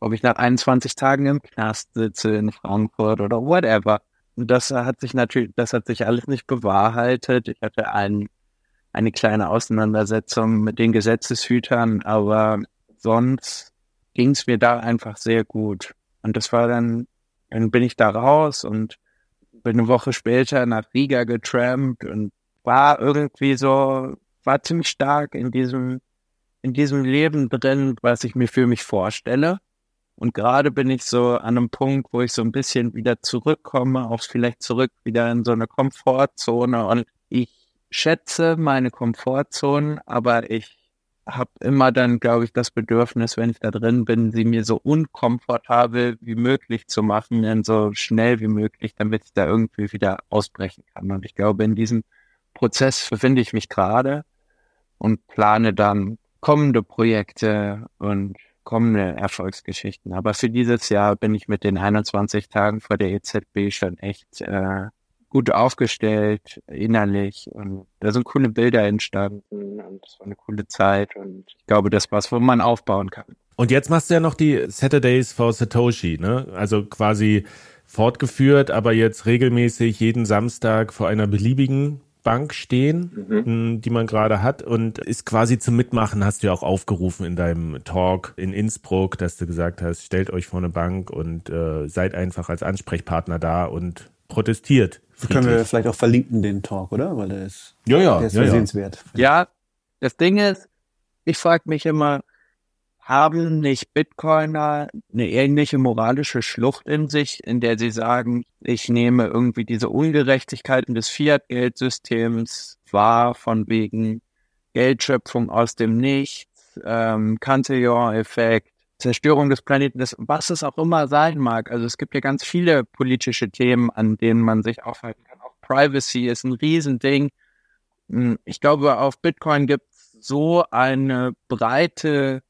ob ich nach 21 Tagen im Knast sitze in Frankfurt oder whatever. Und das hat sich natürlich, das hat sich alles nicht bewahrheitet. Ich hatte einen eine kleine Auseinandersetzung mit den Gesetzeshütern, aber sonst ging es mir da einfach sehr gut. Und das war dann, dann bin ich da raus und bin eine Woche später nach Riga getrampt und war irgendwie so war ziemlich stark in diesem, in diesem Leben drin, was ich mir für mich vorstelle. Und gerade bin ich so an einem Punkt, wo ich so ein bisschen wieder zurückkomme, auch vielleicht zurück wieder in so eine Komfortzone. Und schätze meine Komfortzone, aber ich habe immer dann, glaube ich, das Bedürfnis, wenn ich da drin bin, sie mir so unkomfortabel wie möglich zu machen, denn so schnell wie möglich, damit ich da irgendwie wieder ausbrechen kann. Und ich glaube, in diesem Prozess befinde ich mich gerade und plane dann kommende Projekte und kommende Erfolgsgeschichten. Aber für dieses Jahr bin ich mit den 21 Tagen vor der EZB schon echt äh, gut aufgestellt, innerlich. Und da sind coole Bilder entstanden und es war eine coole Zeit. Und ich glaube, das was, wo man aufbauen kann. Und jetzt machst du ja noch die Saturdays for Satoshi, ne? Also quasi fortgeführt, aber jetzt regelmäßig jeden Samstag vor einer beliebigen Bank stehen, mhm. die man gerade hat und ist quasi zum Mitmachen, hast du ja auch aufgerufen in deinem Talk in Innsbruck, dass du gesagt hast, stellt euch vor eine Bank und äh, seid einfach als Ansprechpartner da und protestiert. Friedlich. Können wir vielleicht auch verlinken den Talk, oder? Weil der ist, ja, ja, der ist ja, sehenswert. Ja, das Ding ist, ich frage mich immer, haben nicht Bitcoiner eine ähnliche moralische Schlucht in sich, in der sie sagen, ich nehme irgendwie diese Ungerechtigkeiten des Fiat-Geldsystems wahr, von wegen Geldschöpfung aus dem Nichts, ähm, Cantillon-Effekt, Zerstörung des Planeten, das, was es auch immer sein mag. Also es gibt ja ganz viele politische Themen, an denen man sich aufhalten kann. Auch Privacy ist ein Riesending. Hm, ich glaube, auf Bitcoin gibt es so eine breite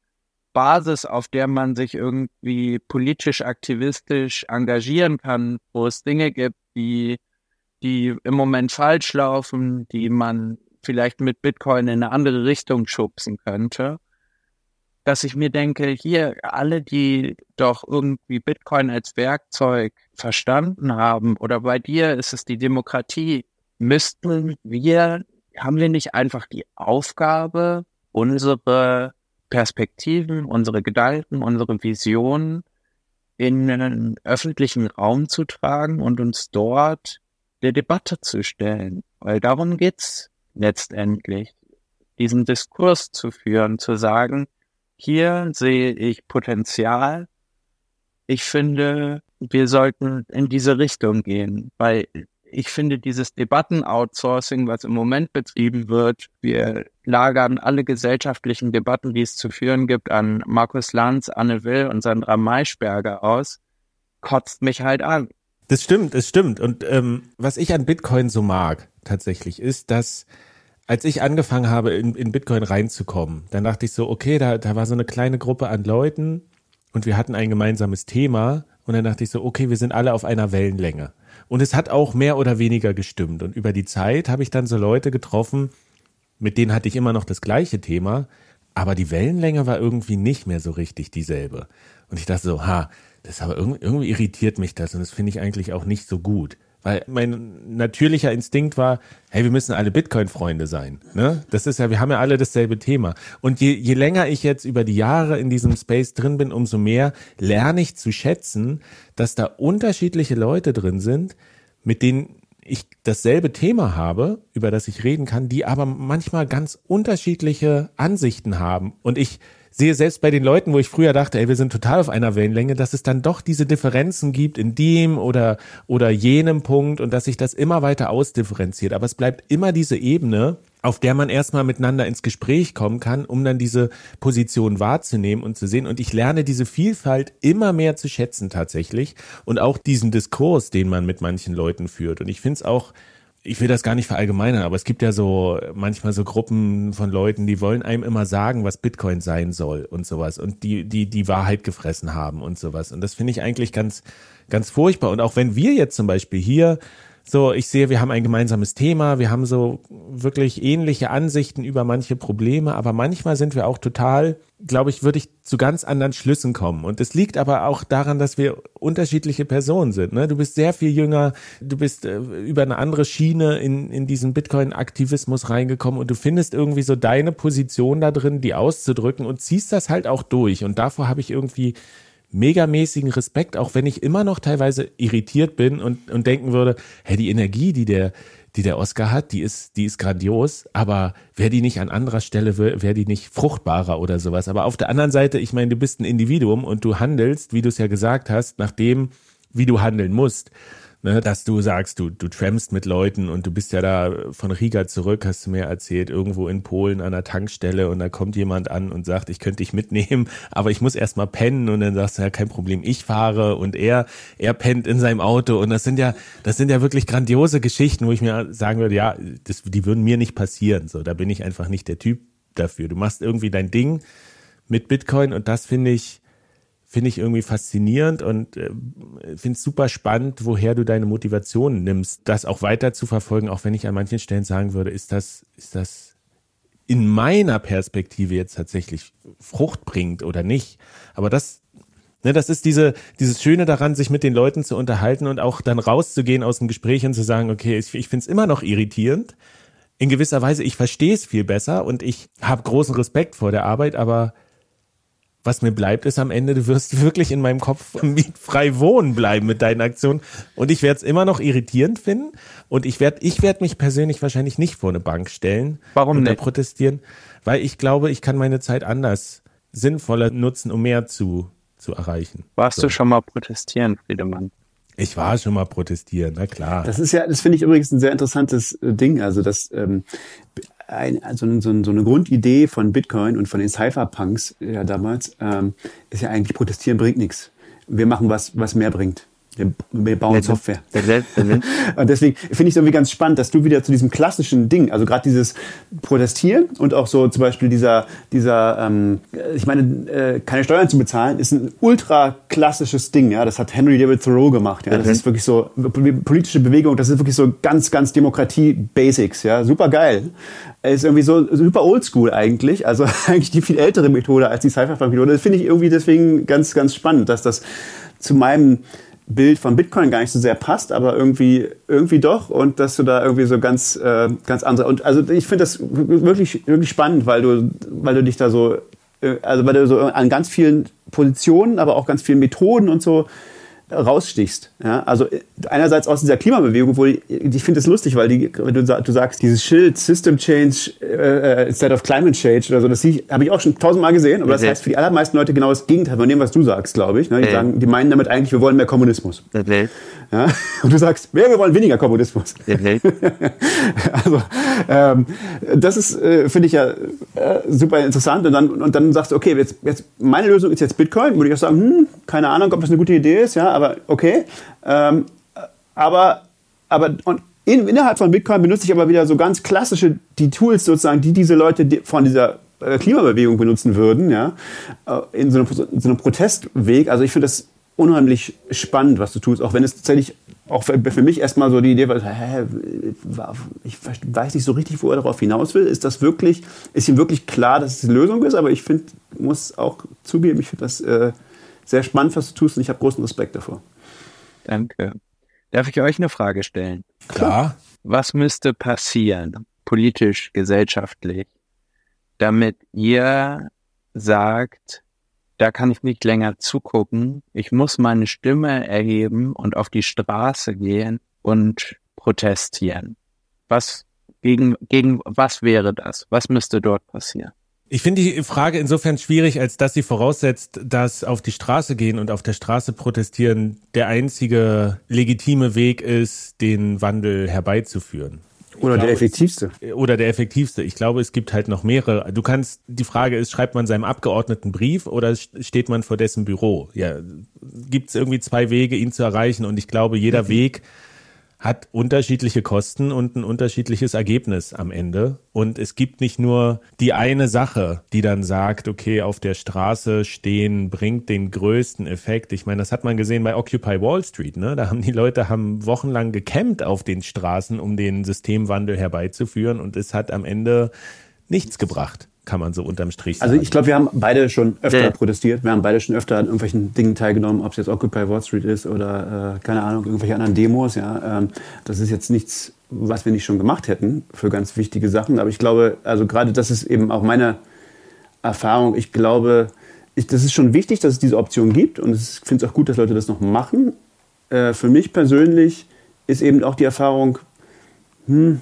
Basis, auf der man sich irgendwie politisch, aktivistisch engagieren kann, wo es Dinge gibt, die, die im Moment falsch laufen, die man vielleicht mit Bitcoin in eine andere Richtung schubsen könnte dass ich mir denke, hier alle, die doch irgendwie Bitcoin als Werkzeug verstanden haben, oder bei dir ist es die Demokratie, müssten wir, haben wir nicht einfach die Aufgabe, unsere Perspektiven, unsere Gedanken, unsere Visionen in einen öffentlichen Raum zu tragen und uns dort der Debatte zu stellen. Weil darum geht's letztendlich, diesen Diskurs zu führen, zu sagen, hier sehe ich Potenzial. Ich finde, wir sollten in diese Richtung gehen, weil ich finde dieses Debatten-Outsourcing, was im Moment betrieben wird, wir lagern alle gesellschaftlichen Debatten, die es zu führen gibt, an Markus Lanz, Anne Will und Sandra Maischberger aus, kotzt mich halt an. Das stimmt, das stimmt. Und ähm, was ich an Bitcoin so mag, tatsächlich, ist, dass als ich angefangen habe, in, in Bitcoin reinzukommen, dann dachte ich so, okay, da, da war so eine kleine Gruppe an Leuten und wir hatten ein gemeinsames Thema. Und dann dachte ich so, okay, wir sind alle auf einer Wellenlänge. Und es hat auch mehr oder weniger gestimmt. Und über die Zeit habe ich dann so Leute getroffen, mit denen hatte ich immer noch das gleiche Thema, aber die Wellenlänge war irgendwie nicht mehr so richtig dieselbe. Und ich dachte so, ha, das aber irgendwie, irgendwie irritiert mich das und das finde ich eigentlich auch nicht so gut. Weil mein natürlicher Instinkt war, hey, wir müssen alle Bitcoin-Freunde sein. Ne? Das ist ja, wir haben ja alle dasselbe Thema. Und je, je länger ich jetzt über die Jahre in diesem Space drin bin, umso mehr lerne ich zu schätzen, dass da unterschiedliche Leute drin sind, mit denen ich dasselbe Thema habe, über das ich reden kann, die aber manchmal ganz unterschiedliche Ansichten haben. Und ich sehe selbst bei den Leuten, wo ich früher dachte, ey, wir sind total auf einer Wellenlänge, dass es dann doch diese Differenzen gibt in dem oder, oder jenem Punkt und dass sich das immer weiter ausdifferenziert. Aber es bleibt immer diese Ebene, auf der man erstmal miteinander ins Gespräch kommen kann, um dann diese Position wahrzunehmen und zu sehen. Und ich lerne diese Vielfalt immer mehr zu schätzen tatsächlich und auch diesen Diskurs, den man mit manchen Leuten führt. Und ich finde es auch ich will das gar nicht verallgemeinern, aber es gibt ja so manchmal so Gruppen von Leuten, die wollen einem immer sagen, was Bitcoin sein soll und sowas und die die die Wahrheit gefressen haben und sowas. Und das finde ich eigentlich ganz ganz furchtbar. Und auch wenn wir jetzt zum Beispiel hier so, ich sehe, wir haben ein gemeinsames Thema, wir haben so wirklich ähnliche Ansichten über manche Probleme, aber manchmal sind wir auch total, glaube ich, würde ich zu ganz anderen Schlüssen kommen. Und es liegt aber auch daran, dass wir unterschiedliche Personen sind. Ne? Du bist sehr viel jünger, du bist äh, über eine andere Schiene in, in diesen Bitcoin-Aktivismus reingekommen und du findest irgendwie so deine Position da drin, die auszudrücken und ziehst das halt auch durch. Und davor habe ich irgendwie megamäßigen Respekt, auch wenn ich immer noch teilweise irritiert bin und, und denken würde, hey, die Energie, die der, die der Oscar hat, die ist, die ist grandios, aber wäre die nicht an anderer Stelle, wäre die nicht fruchtbarer oder sowas. Aber auf der anderen Seite, ich meine, du bist ein Individuum und du handelst, wie du es ja gesagt hast, nach dem, wie du handeln musst ne, dass du sagst, du, du trampst mit Leuten und du bist ja da von Riga zurück, hast du mir erzählt, irgendwo in Polen an der Tankstelle und da kommt jemand an und sagt, ich könnte dich mitnehmen, aber ich muss erstmal pennen und dann sagst du, ja, kein Problem, ich fahre und er, er pennt in seinem Auto und das sind ja, das sind ja wirklich grandiose Geschichten, wo ich mir sagen würde, ja, das, die würden mir nicht passieren, so, da bin ich einfach nicht der Typ dafür. Du machst irgendwie dein Ding mit Bitcoin und das finde ich, finde ich irgendwie faszinierend und äh, finde es super spannend, woher du deine Motivation nimmst, das auch weiter zu verfolgen, auch wenn ich an manchen Stellen sagen würde, ist das, ist das in meiner Perspektive jetzt tatsächlich Frucht bringt oder nicht. Aber das, ne, das ist diese, dieses Schöne daran, sich mit den Leuten zu unterhalten und auch dann rauszugehen aus dem Gespräch und zu sagen, okay, ich, ich finde es immer noch irritierend. In gewisser Weise, ich verstehe es viel besser und ich habe großen Respekt vor der Arbeit, aber was mir bleibt, ist am Ende, du wirst wirklich in meinem Kopf frei wohnen bleiben mit deinen Aktionen. Und ich werde es immer noch irritierend finden. Und ich werde ich werd mich persönlich wahrscheinlich nicht vor eine Bank stellen. Warum und nicht? protestieren. Weil ich glaube, ich kann meine Zeit anders, sinnvoller nutzen, um mehr zu, zu erreichen. Warst so. du schon mal protestieren, Friedemann? Ich war schon mal protestieren, na klar. Das ist ja, das finde ich übrigens ein sehr interessantes äh, Ding. Also das ähm, ein, also so, so eine Grundidee von Bitcoin und von den Cypherpunks ja damals ähm, ist ja eigentlich protestieren bringt nichts. Wir machen was, was mehr bringt. Wir, wir bauen Software. und deswegen finde ich es irgendwie ganz spannend, dass du wieder zu diesem klassischen Ding, also gerade dieses Protestieren und auch so zum Beispiel dieser, dieser ähm, ich meine, äh, keine Steuern zu bezahlen, ist ein ultra klassisches Ding. Ja, das hat Henry David Thoreau gemacht. Ja, das ist wirklich so politische Bewegung. Das ist wirklich so ganz, ganz Demokratie-Basics. Ja, super geil. Ist irgendwie so super oldschool eigentlich. Also eigentlich die viel ältere Methode als die Cypherpunk-Methode. Das finde ich irgendwie deswegen ganz, ganz spannend, dass das zu meinem Bild von Bitcoin gar nicht so sehr passt, aber irgendwie irgendwie doch und dass du da irgendwie so ganz äh, ganz andere und also ich finde das wirklich wirklich spannend, weil du weil du dich da so äh, also weil du so an ganz vielen Positionen, aber auch ganz vielen Methoden und so rausstichst. Ja? Also äh, einerseits aus dieser Klimabewegung, wo ich, ich finde es lustig, weil die, du, du sagst, dieses Schild System Change äh, instead of Climate Change oder so, das habe ich auch schon tausendmal gesehen, aber das heißt für die allermeisten Leute genau das Gegenteil von dem, was du sagst, glaube ich. Ne? Die, sagen, die meinen damit eigentlich, wir wollen mehr Kommunismus. Ja? Und du sagst, ja, wir wollen weniger Kommunismus. also ähm, das ist, äh, finde ich ja äh, super interessant. Und dann, und dann sagst du, okay, jetzt, jetzt meine Lösung ist jetzt Bitcoin. Würde ich auch sagen, hm, keine Ahnung, ob das eine gute Idee ist, ja, aber okay. Ähm, aber, aber und in, innerhalb von Bitcoin benutze ich aber wieder so ganz klassische, die Tools sozusagen, die diese Leute von dieser äh, Klimabewegung benutzen würden, ja, äh, in so, einem, in so einem Protestweg. Also ich finde das unheimlich spannend, was du tust, auch wenn es tatsächlich auch für, für mich erstmal so die Idee war, hä, ich weiß nicht so richtig, wo er darauf hinaus will. Ist das wirklich, ist ihm wirklich klar, dass es die Lösung ist? Aber ich finde, muss auch zugeben, ich finde das äh, sehr spannend, was du tust und ich habe großen Respekt davor. Danke. Darf ich euch eine Frage stellen? Klar. Was müsste passieren, politisch, gesellschaftlich, damit ihr sagt, da kann ich nicht länger zugucken. Ich muss meine Stimme erheben und auf die Straße gehen und protestieren. Was gegen, gegen was wäre das? Was müsste dort passieren? Ich finde die Frage insofern schwierig, als dass sie voraussetzt, dass auf die Straße gehen und auf der Straße protestieren der einzige legitime Weg ist, den Wandel herbeizuführen. Oder glaube, der effektivste. Oder der effektivste. Ich glaube, es gibt halt noch mehrere. Du kannst, die Frage ist, schreibt man seinem Abgeordneten Brief oder steht man vor dessen Büro? Ja, gibt es irgendwie zwei Wege, ihn zu erreichen? Und ich glaube, jeder mhm. Weg hat unterschiedliche Kosten und ein unterschiedliches Ergebnis am Ende. Und es gibt nicht nur die eine Sache, die dann sagt, okay, auf der Straße stehen bringt den größten Effekt. Ich meine, das hat man gesehen bei Occupy Wall Street. Ne? Da haben die Leute haben wochenlang gecampt auf den Straßen, um den Systemwandel herbeizuführen. Und es hat am Ende nichts gebracht kann man so unterm Strich also sagen. Also ich glaube, wir haben beide schon öfter ja. protestiert. Wir haben beide schon öfter an irgendwelchen Dingen teilgenommen, ob es jetzt Occupy Wall Street ist oder, äh, keine Ahnung, irgendwelche anderen Demos. Ja, ähm, Das ist jetzt nichts, was wir nicht schon gemacht hätten für ganz wichtige Sachen. Aber ich glaube, also gerade das ist eben auch meine Erfahrung. Ich glaube, ich, das ist schon wichtig, dass es diese Option gibt und ich finde es auch gut, dass Leute das noch machen. Äh, für mich persönlich ist eben auch die Erfahrung, hm,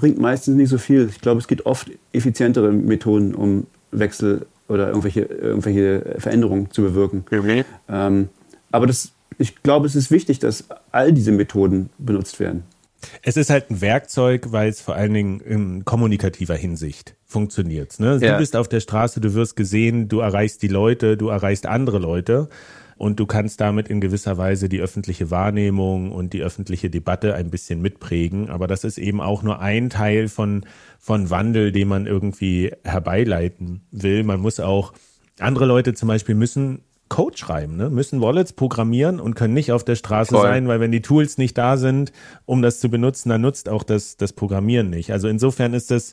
bringt meistens nicht so viel. Ich glaube, es gibt oft effizientere Methoden, um Wechsel oder irgendwelche, irgendwelche Veränderungen zu bewirken. Mhm. Ähm, aber das, ich glaube, es ist wichtig, dass all diese Methoden benutzt werden. Es ist halt ein Werkzeug, weil es vor allen Dingen in kommunikativer Hinsicht funktioniert. Ne? Ja. Du bist auf der Straße, du wirst gesehen, du erreichst die Leute, du erreichst andere Leute und du kannst damit in gewisser Weise die öffentliche Wahrnehmung und die öffentliche Debatte ein bisschen mitprägen. Aber das ist eben auch nur ein Teil von, von Wandel, den man irgendwie herbeileiten will. Man muss auch, andere Leute zum Beispiel müssen Code schreiben, ne? müssen Wallets programmieren und können nicht auf der Straße Voll. sein, weil wenn die Tools nicht da sind, um das zu benutzen, dann nutzt auch das, das Programmieren nicht. Also insofern ist das,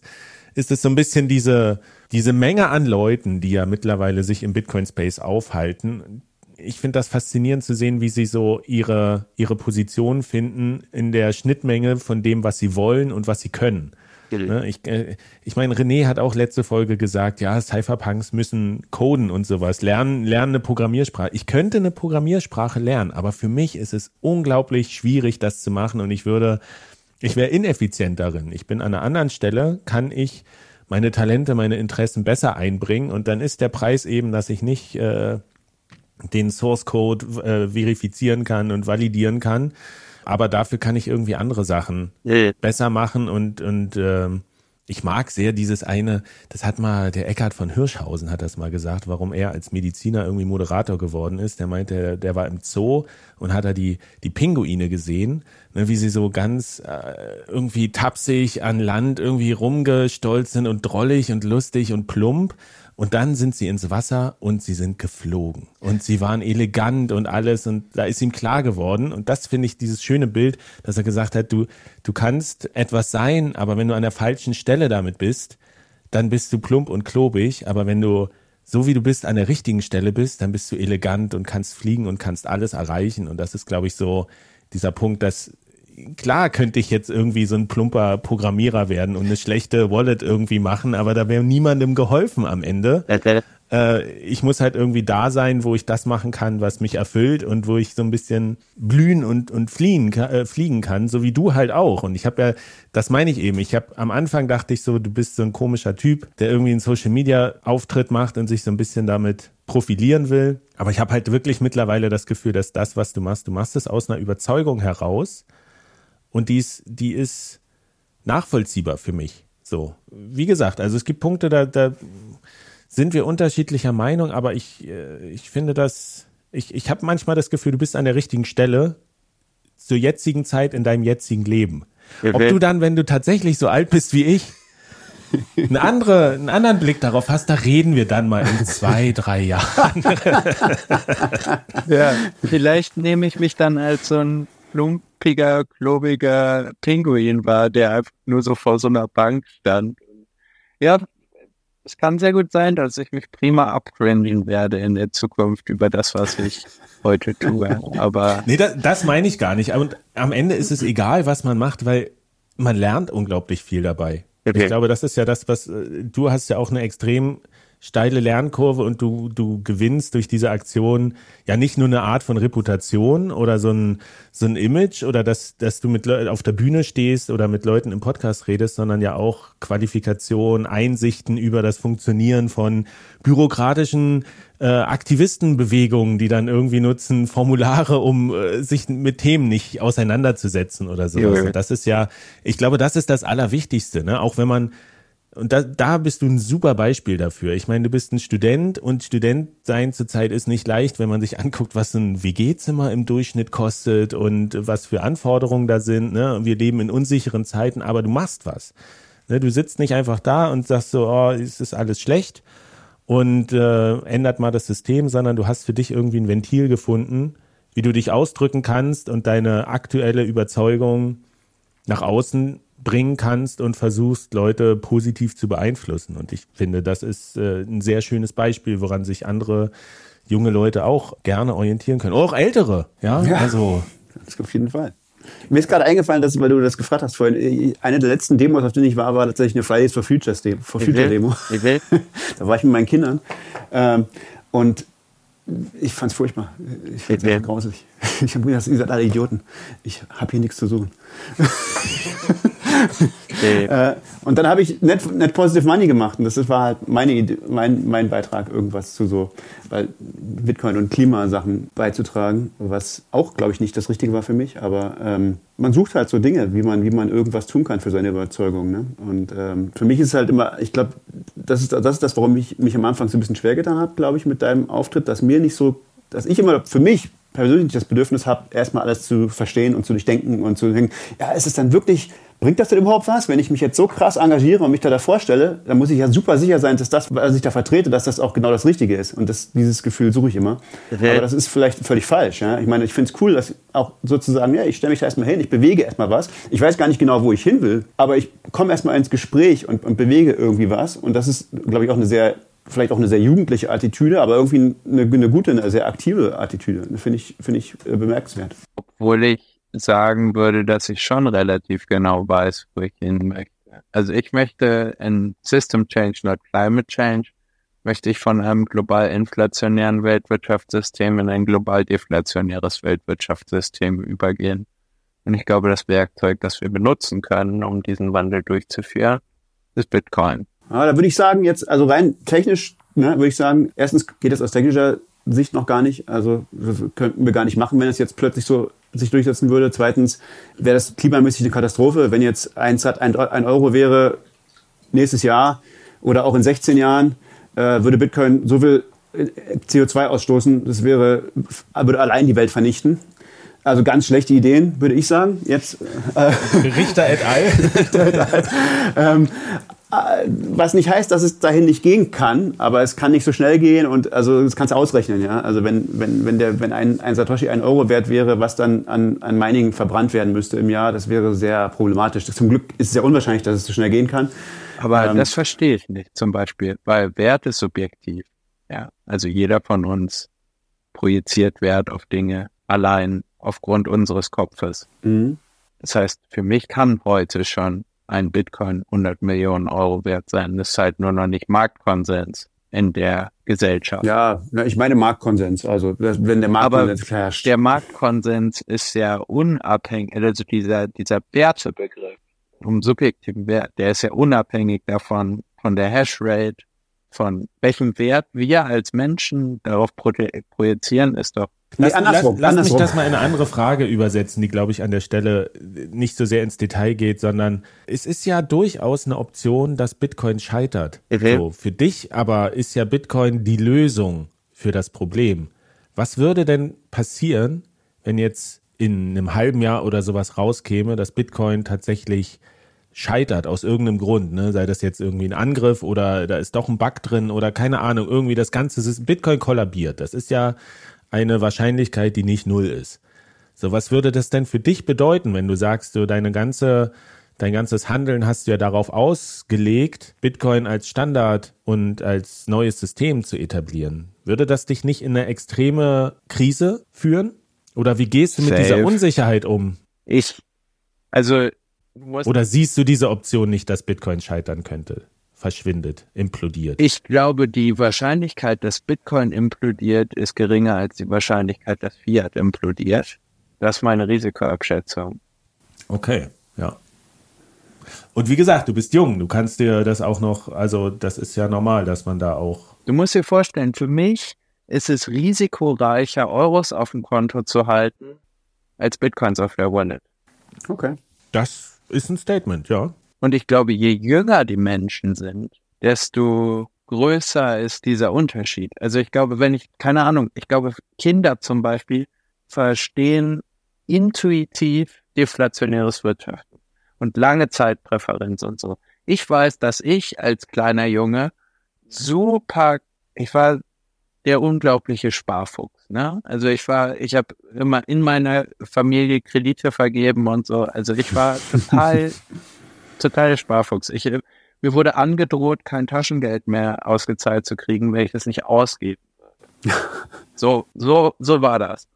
ist es so ein bisschen diese, diese Menge an Leuten, die ja mittlerweile sich im Bitcoin-Space aufhalten. Ich finde das faszinierend zu sehen, wie sie so ihre, ihre Position finden in der Schnittmenge von dem, was sie wollen und was sie können. Ne, ich äh, ich meine, René hat auch letzte Folge gesagt, ja, Cypherpunks müssen coden und sowas, lernen, lernen eine Programmiersprache. Ich könnte eine Programmiersprache lernen, aber für mich ist es unglaublich schwierig, das zu machen und ich würde, ich wäre ineffizient darin. Ich bin an einer anderen Stelle, kann ich meine Talente, meine Interessen besser einbringen und dann ist der Preis eben, dass ich nicht äh, den Source Code äh, verifizieren kann und validieren kann. Aber dafür kann ich irgendwie andere Sachen Ja. besser machen und, und ähm, ich mag sehr dieses eine, das hat mal der Eckhard von Hirschhausen hat das mal gesagt, warum er als Mediziner irgendwie Moderator geworden ist. Der meinte, der, der war im Zoo und hat da die, die Pinguine gesehen, ne, wie sie so ganz äh, irgendwie tapsig an Land irgendwie rumgestolzt sind und drollig und lustig und plump. Und dann sind sie ins Wasser und sie sind geflogen. Und sie waren elegant und alles. Und da ist ihm klar geworden. Und das finde ich dieses schöne Bild, dass er gesagt hat, du, du kannst etwas sein, aber wenn du an der falschen Stelle damit bist, dann bist du plump und klobig. Aber wenn du so wie du bist an der richtigen Stelle bist, dann bist du elegant und kannst fliegen und kannst alles erreichen. Und das ist, glaube ich, so dieser Punkt, dass klar könnte ich jetzt irgendwie so ein plumper Programmierer werden und eine schlechte Wallet irgendwie machen, aber da wäre niemandem geholfen am Ende. Äh, ich muss halt irgendwie da sein, wo ich das machen kann, was mich erfüllt und wo ich so ein bisschen blühen und, und fliehen, äh, fliegen kann, so wie du halt auch. Und ich habe ja, das meine ich eben, ich habe am Anfang dachte ich so, du bist so ein komischer Typ, der irgendwie einen Social Media Auftritt macht und sich so ein bisschen damit profilieren will. Aber ich habe halt wirklich mittlerweile das Gefühl, dass das, was du machst, du machst es aus einer Überzeugung heraus und die ist, die ist nachvollziehbar für mich. So, wie gesagt, also es gibt Punkte, da, da sind wir unterschiedlicher Meinung, aber ich, äh, ich finde das, ich, ich habe manchmal das Gefühl, du bist an der richtigen Stelle zur jetzigen Zeit in deinem jetzigen Leben. Ob du dann, wenn du tatsächlich so alt bist wie ich, einen, andere, einen anderen Blick darauf hast, da reden wir dann mal in zwei, drei Jahren. Ja, vielleicht nehme ich mich dann als so ein plumpiger, klobiger Pinguin wahr, der einfach nur so vor so einer Bank stand. Ja, es kann sehr gut sein, dass ich mich prima upgraden werde in der Zukunft über das, was ich heute tue. Aber Nee, das, das meine ich gar nicht. Und am Ende ist es egal, was man macht, weil man lernt unglaublich viel dabei. Okay. Ich glaube, das ist ja das, was äh, du hast ja auch eine extrem steile Lernkurve und du, du gewinnst durch diese Aktion ja nicht nur eine Art von Reputation oder so ein, so ein Image oder dass, dass du mit auf der Bühne stehst oder mit Leuten im Podcast redest, sondern ja auch Qualifikation, Einsichten über das Funktionieren von bürokratischen äh, Aktivistenbewegungen, die dann irgendwie nutzen Formulare, um äh, sich mit Themen nicht auseinanderzusetzen oder sowas. Ja. Und das ist ja, ich glaube, das ist das Allerwichtigste, ne? Auch wenn man und da, da bist du ein super Beispiel dafür. Ich meine, du bist ein Student und Student sein zurzeit ist nicht leicht, wenn man sich anguckt, was ein WG-Zimmer im Durchschnitt kostet und was für Anforderungen da sind. Ne? Wir leben in unsicheren Zeiten, aber du machst was. Ne? Du sitzt nicht einfach da und sagst so, oh, es ist alles schlecht und äh, ändert mal das System, sondern du hast für dich irgendwie ein Ventil gefunden, wie du dich ausdrücken kannst und deine aktuelle Überzeugung nach außen bringen kannst und versuchst, Leute positiv zu beeinflussen. Und ich finde, das ist äh, ein sehr schönes Beispiel, woran sich andere junge Leute auch gerne orientieren können. Auch ältere, ja. Ja. Also Das auf jeden Fall. Mir ist gerade eingefallen, dass, weil du das gefragt hast vorhin, eine der letzten Demos, auf denen ich war, war tatsächlich eine Fridays for Futures Demo. For Future Demo. Ich will. da war ich mit meinen Kindern. Ähm, Und ich fand es furchtbar. Ich fand es grausig. Ich habe gedacht, ihr seid alle Idioten. Ich habe hier nichts zu suchen. äh, und dann habe ich Net, Net Positive Money gemacht. Und das war halt meine Idee, mein, mein Beitrag, irgendwas zu so Bitcoin und Klimasachen beizutragen, was auch, glaube ich, nicht das Richtige war für mich. Aber ähm, man sucht halt so Dinge, wie man, wie man irgendwas tun kann für seine Überzeugung. Ne? Und ähm, für mich ist es halt immer, ich glaube, das ist, das ist das, warum ich mich am Anfang so ein bisschen schwer getan habe, glaube ich, mit deinem Auftritt, dass mir nicht so, dass ich immer für mich persönlich das Bedürfnis habe, erstmal alles zu verstehen und zu durchdenken und zu denken, ja, ist es dann wirklich Bringt das denn überhaupt was? Wenn ich mich jetzt so krass engagiere und mich da davor stelle, dann muss ich ja super sicher sein, dass das, was ich da vertrete, dass das auch genau das Richtige ist. Und das, dieses Gefühl suche ich immer. Okay. Aber das ist vielleicht völlig falsch. Ja? Ich meine, ich finde es cool, dass auch sozusagen, ja, ich stelle mich da erstmal hin, ich bewege erstmal was. Ich weiß gar nicht genau, wo ich hin will, aber ich komme erstmal ins Gespräch und, und bewege irgendwie was. Und das ist, glaube ich, auch eine sehr vielleicht auch eine sehr jugendliche Attitüde, aber irgendwie eine, eine gute, eine sehr aktive Attitüde. Finde ich, finde ich äh, bemerkenswert. Obwohl ich sagen würde, dass ich schon relativ genau weiß, wo ich hin möchte. Also ich möchte ein System Change, not Climate Change, möchte ich von einem global inflationären Weltwirtschaftssystem in ein global deflationäres Weltwirtschaftssystem übergehen. Und ich glaube, das Werkzeug, das wir benutzen können, um diesen Wandel durchzuführen, ist Bitcoin. Ja, da würde ich sagen, jetzt, also rein technisch, ne, würde ich sagen, erstens geht es aus technischer Sicht noch gar nicht. Also das könnten wir gar nicht machen, wenn es jetzt plötzlich so sich durchsetzen würde. Zweitens wäre das klimamäßig eine Katastrophe, wenn jetzt ein, ein, ein Euro wäre nächstes Jahr oder auch in 16 Jahren, äh, würde Bitcoin so viel äh, CO2 ausstoßen, das wäre, würde allein die Welt vernichten. Also ganz schlechte Ideen, würde ich sagen. Jetzt äh, Richter et al. Richter et al. ähm, was nicht heißt, dass es dahin nicht gehen kann, aber es kann nicht so schnell gehen und also das kannst du ausrechnen, ja. Also wenn, wenn, wenn der, wenn ein, ein Satoshi ein Euro wert wäre, was dann an, an Mining verbrannt werden müsste im Jahr, das wäre sehr problematisch. Zum Glück ist es ja unwahrscheinlich, dass es so schnell gehen kann. Aber ähm, das verstehe ich nicht, zum Beispiel, weil Wert ist subjektiv. Ja, also jeder von uns projiziert Wert auf Dinge allein aufgrund unseres Kopfes. Mhm. Das heißt, für mich kann heute schon ein Bitcoin 100 Millionen Euro wert sein. Das ist halt nur noch nicht Marktkonsens in der Gesellschaft. Ja, ich meine Marktkonsens. Also wenn der Marktkonsens Aber herrscht. Der Marktkonsens ist ja unabhängig, also dieser, dieser Wertebegriff um subjektiven Wert, der ist ja unabhängig davon, von der Hashrate, von welchem Wert wir als Menschen darauf projizieren, ist doch Lass, nee, andersrum, lass, lass mich das mal in eine andere Frage übersetzen, die, glaube ich, an der Stelle nicht so sehr ins Detail geht, sondern es ist ja durchaus eine Option, dass Bitcoin scheitert. Okay. So, für dich aber ist ja Bitcoin die Lösung für das Problem. Was würde denn passieren, wenn jetzt in einem halben Jahr oder sowas rauskäme, dass Bitcoin tatsächlich scheitert aus irgendeinem Grund, ne? sei das jetzt irgendwie ein Angriff oder da ist doch ein Bug drin oder keine Ahnung, irgendwie das Ganze, ist Bitcoin kollabiert. Das ist ja eine Wahrscheinlichkeit, die nicht null ist. So, was würde das denn für dich bedeuten, wenn du sagst, du deine ganze, dein ganzes Handeln hast du ja darauf ausgelegt, Bitcoin als Standard und als neues System zu etablieren? Würde das dich nicht in eine extreme Krise führen? Oder wie gehst du mit Safe. dieser Unsicherheit um? Ich, also, oder siehst du diese Option nicht, dass Bitcoin scheitern könnte? verschwindet, implodiert? Ich glaube, die Wahrscheinlichkeit, dass Bitcoin implodiert, ist geringer als die Wahrscheinlichkeit, dass Fiat implodiert. Das ist meine Risikoabschätzung. Okay, ja. Und wie gesagt, du bist jung, du kannst dir das auch noch, also das ist ja normal, dass man da auch. Du musst dir vorstellen, für mich ist es risikoreicher, Euros auf dem Konto zu halten, als Bitcoins auf der Wallet. Okay. Das ist ein Statement, ja. Und ich glaube, je jünger die Menschen sind, desto größer ist dieser Unterschied. Also ich glaube, wenn ich, keine Ahnung, ich glaube, Kinder zum Beispiel verstehen intuitiv deflationäres Wirtschaften und lange Zeitpräferenz und so. Ich weiß, dass ich als kleiner Junge super, ich war der unglaubliche Sparfuchs. Ne? Also ich war, ich habe immer in meiner Familie Kredite vergeben und so. Also ich war total total Sparfuchs. Ich, mir wurde angedroht, kein Taschengeld mehr ausgezahlt zu kriegen, wenn ich das nicht ausgebe. so, so, so war das.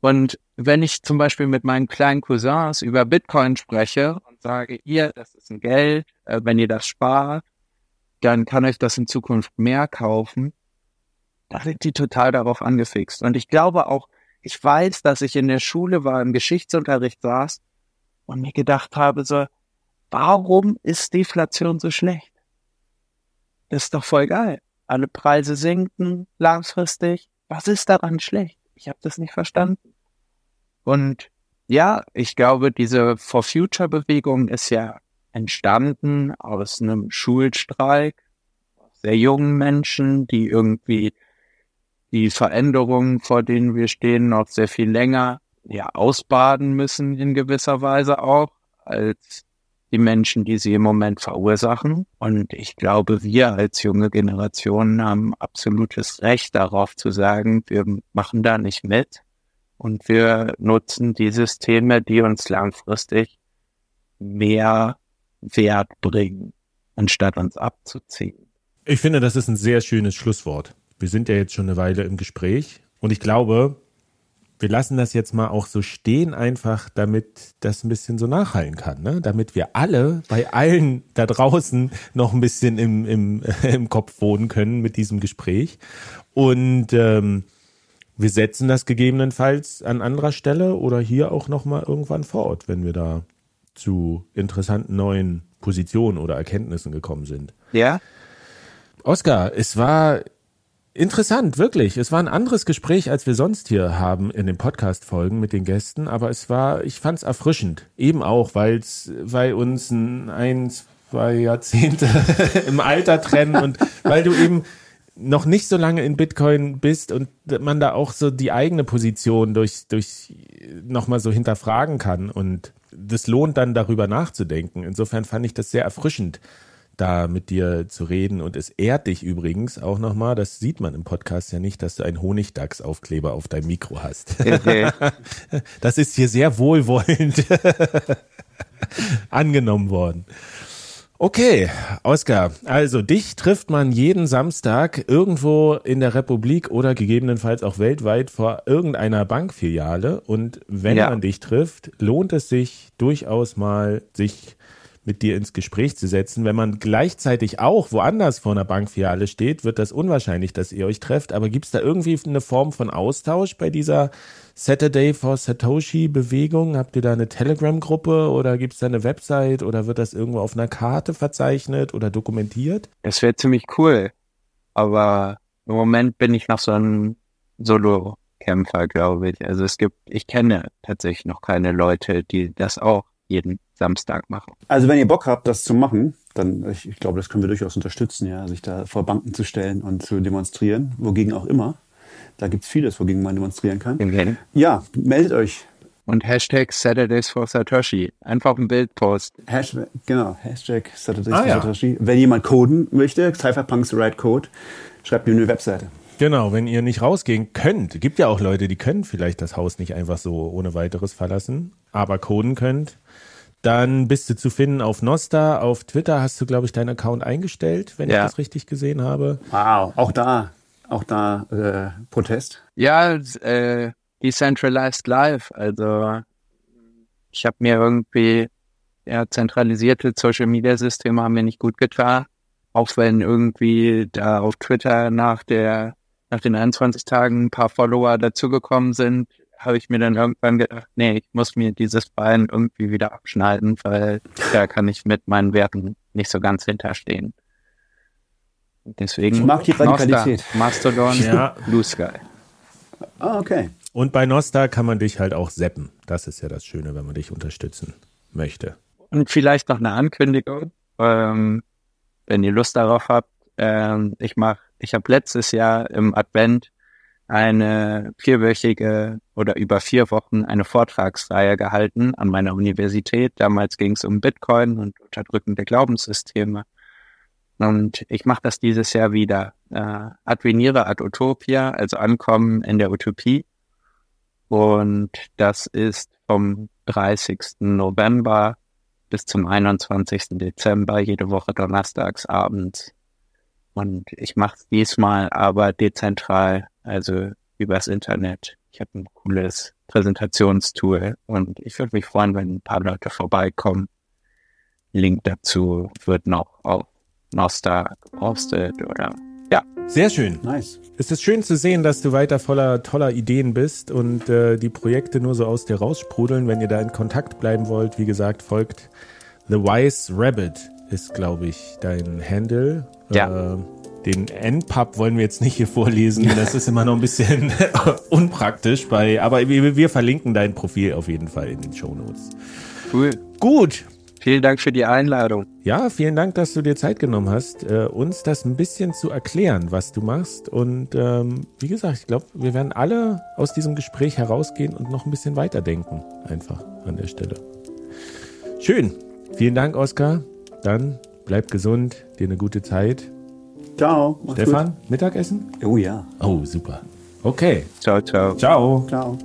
Und wenn ich zum Beispiel mit meinen kleinen Cousins über Bitcoin spreche und sage, ihr, das ist ein Geld, äh, wenn ihr das spart, dann kann euch das in Zukunft mehr kaufen, da sind die total darauf angefixt. Und ich glaube auch, ich weiß, dass ich in der Schule war, im Geschichtsunterricht saß und mir gedacht habe, so, warum ist Deflation so schlecht? Das ist doch voll geil. Alle Preise sinken langfristig. Was ist daran schlecht? Ich habe das nicht verstanden. Und ja, ich glaube, diese For Future Bewegung ist ja entstanden aus einem Schulstreik, sehr jungen Menschen, die irgendwie die Veränderungen, vor denen wir stehen, noch sehr viel länger ja ausbaden müssen in gewisser Weise auch als die Menschen, die sie im Moment verursachen. Und ich glaube, wir als junge Generation haben absolutes Recht darauf zu sagen, wir machen da nicht mit und wir nutzen die Systeme, die uns langfristig mehr Wert bringen, anstatt uns abzuziehen. Ich finde, das ist ein sehr schönes Schlusswort. Wir sind ja jetzt schon eine Weile im Gespräch und ich glaube, wir lassen das jetzt mal auch so stehen, einfach damit das ein bisschen so nachhallen kann, ne? damit wir alle bei allen da draußen noch ein bisschen im, im, im Kopf wohnen können mit diesem Gespräch. Und ähm, wir setzen das gegebenenfalls an anderer Stelle oder hier auch nochmal irgendwann fort, wenn wir da zu interessanten neuen Positionen oder Erkenntnissen gekommen sind. Ja. Oskar, es war interessant, wirklich. Es war ein anderes Gespräch, als wir sonst hier haben in den Podcast-Folgen mit den Gästen, aber es war, ich fand es erfrischend. Eben auch, weil's, weil uns ein, ein, zwei Jahrzehnte im Alter trennen und weil du eben noch nicht so lange in Bitcoin bist und man da auch so die eigene Position durch, durch nochmal so hinterfragen kann und das lohnt dann darüber nachzudenken. Insofern fand ich das sehr erfrischend, da mit dir zu reden und es ehrt dich übrigens auch nochmal, das sieht man im Podcast ja nicht, dass du einen Honigdachs-Aufkleber auf deinem Mikro hast. Okay. Das ist hier sehr wohlwollend angenommen worden. Okay, Oskar, also dich trifft man jeden Samstag irgendwo in der Republik oder gegebenenfalls auch weltweit vor irgendeiner Bankfiliale. Und wenn ja. man dich trifft, lohnt es sich durchaus mal, sich mit dir ins Gespräch zu setzen. Wenn man gleichzeitig auch woanders vor einer Bankfiliale steht, wird das unwahrscheinlich, dass ihr euch trefft. Aber gibt es da irgendwie eine Form von Austausch bei dieser Saturday for Satoshi Bewegung? Habt ihr da eine Telegram-Gruppe oder gibt es da eine Website oder wird das irgendwo auf einer Karte verzeichnet oder dokumentiert? Das wäre ziemlich cool. Aber im Moment bin ich noch so ein Solo-Kämpfer, glaube ich. Also es gibt, ich kenne tatsächlich noch keine Leute, die das auch jeden Samstag machen. Also wenn ihr Bock habt, das zu machen, dann, ich, ich glaube, das können wir durchaus unterstützen, ja, sich da vor Banken zu stellen und zu demonstrieren, wogegen auch immer. Da gibt es vieles, wogegen man demonstrieren kann. Okay. Ja, meldet euch. Und Hashtag Saturdays for Satoshi. Einfach ein Bild posten. Hashtag, genau, Hashtag Saturdays ah, for ja. Satoshi. Wenn jemand coden möchte, Cypherpunks Write Code, schreibt mir eine Webseite. Genau, wenn ihr nicht rausgehen könnt, gibt ja auch Leute, die können vielleicht das Haus nicht einfach so ohne weiteres verlassen, aber coden könnt, dann bist du zu finden auf Nosta, auf Twitter hast du, glaube ich, deinen Account eingestellt, wenn ja. ich das richtig gesehen habe. Wow, auch da auch da äh, Protest? Ja, äh, Decentralized Life. Also ich habe mir irgendwie ja, zentralisierte Social Media Systeme haben mir nicht gut getan. Auch wenn irgendwie da auf Twitter nach der nach den 21 Tagen ein paar Follower dazugekommen sind, habe ich mir dann irgendwann gedacht, nee, ich muss mir dieses Bein irgendwie wieder abschneiden, weil da kann ich mit meinen Werten nicht so ganz hinterstehen. Deswegen ich mag die Radikalität. Nosta, Mastodon, ja. Blue Sky. Ah, okay. Und bei Nosta kann man dich halt auch seppen. Das ist ja das Schöne, wenn man dich unterstützen möchte. Und vielleicht noch eine Ankündigung, ähm, wenn ihr Lust darauf habt. Ähm, ich mach, ich habe letztes Jahr im Advent eine vierwöchige oder über vier Wochen eine Vortragsreihe gehalten an meiner Universität. Damals ging es um Bitcoin und unterdrückende Glaubenssysteme. Und ich mache das dieses Jahr wieder. Äh, Advenire ad Utopia, also Ankommen in der Utopie. Und das ist vom 30. November bis zum 21. Dezember, jede Woche donnerstags abends. Und ich mache es diesmal aber dezentral, also übers Internet. Ich habe ein cooles Präsentationstool und ich würde mich freuen, wenn ein paar Leute vorbeikommen. Link dazu wird noch auf Nosta gepostet oder Ja. Sehr schön. Nice. Es ist schön zu sehen, dass du weiter voller toller Ideen bist und äh, die Projekte nur so aus dir raussprudeln. Wenn ihr da in Kontakt bleiben wollt, wie gesagt, folgt The Wise Rabbit ist, glaube ich, dein Handle. Ja. Äh, den NPub wollen wir jetzt nicht hier vorlesen. Das ist immer noch ein bisschen unpraktisch bei, aber wir, wir verlinken dein Profil auf jeden Fall in den Show Notes. Cool. Gut. Vielen Dank für die Einladung. Ja, vielen Dank, dass du dir Zeit genommen hast, äh, uns das ein bisschen zu erklären, was du machst. Und ähm, wie gesagt, ich glaube, wir werden alle aus diesem Gespräch herausgehen und noch ein bisschen weiterdenken. Einfach an der Stelle. Schön. Vielen Dank, Oskar. Dann bleib gesund, dir eine gute Zeit. Ciao. Stefan, Mittagessen? Gut. Oh ja. Oh, super. Okay. Ciao, ciao. Ciao. Ciao.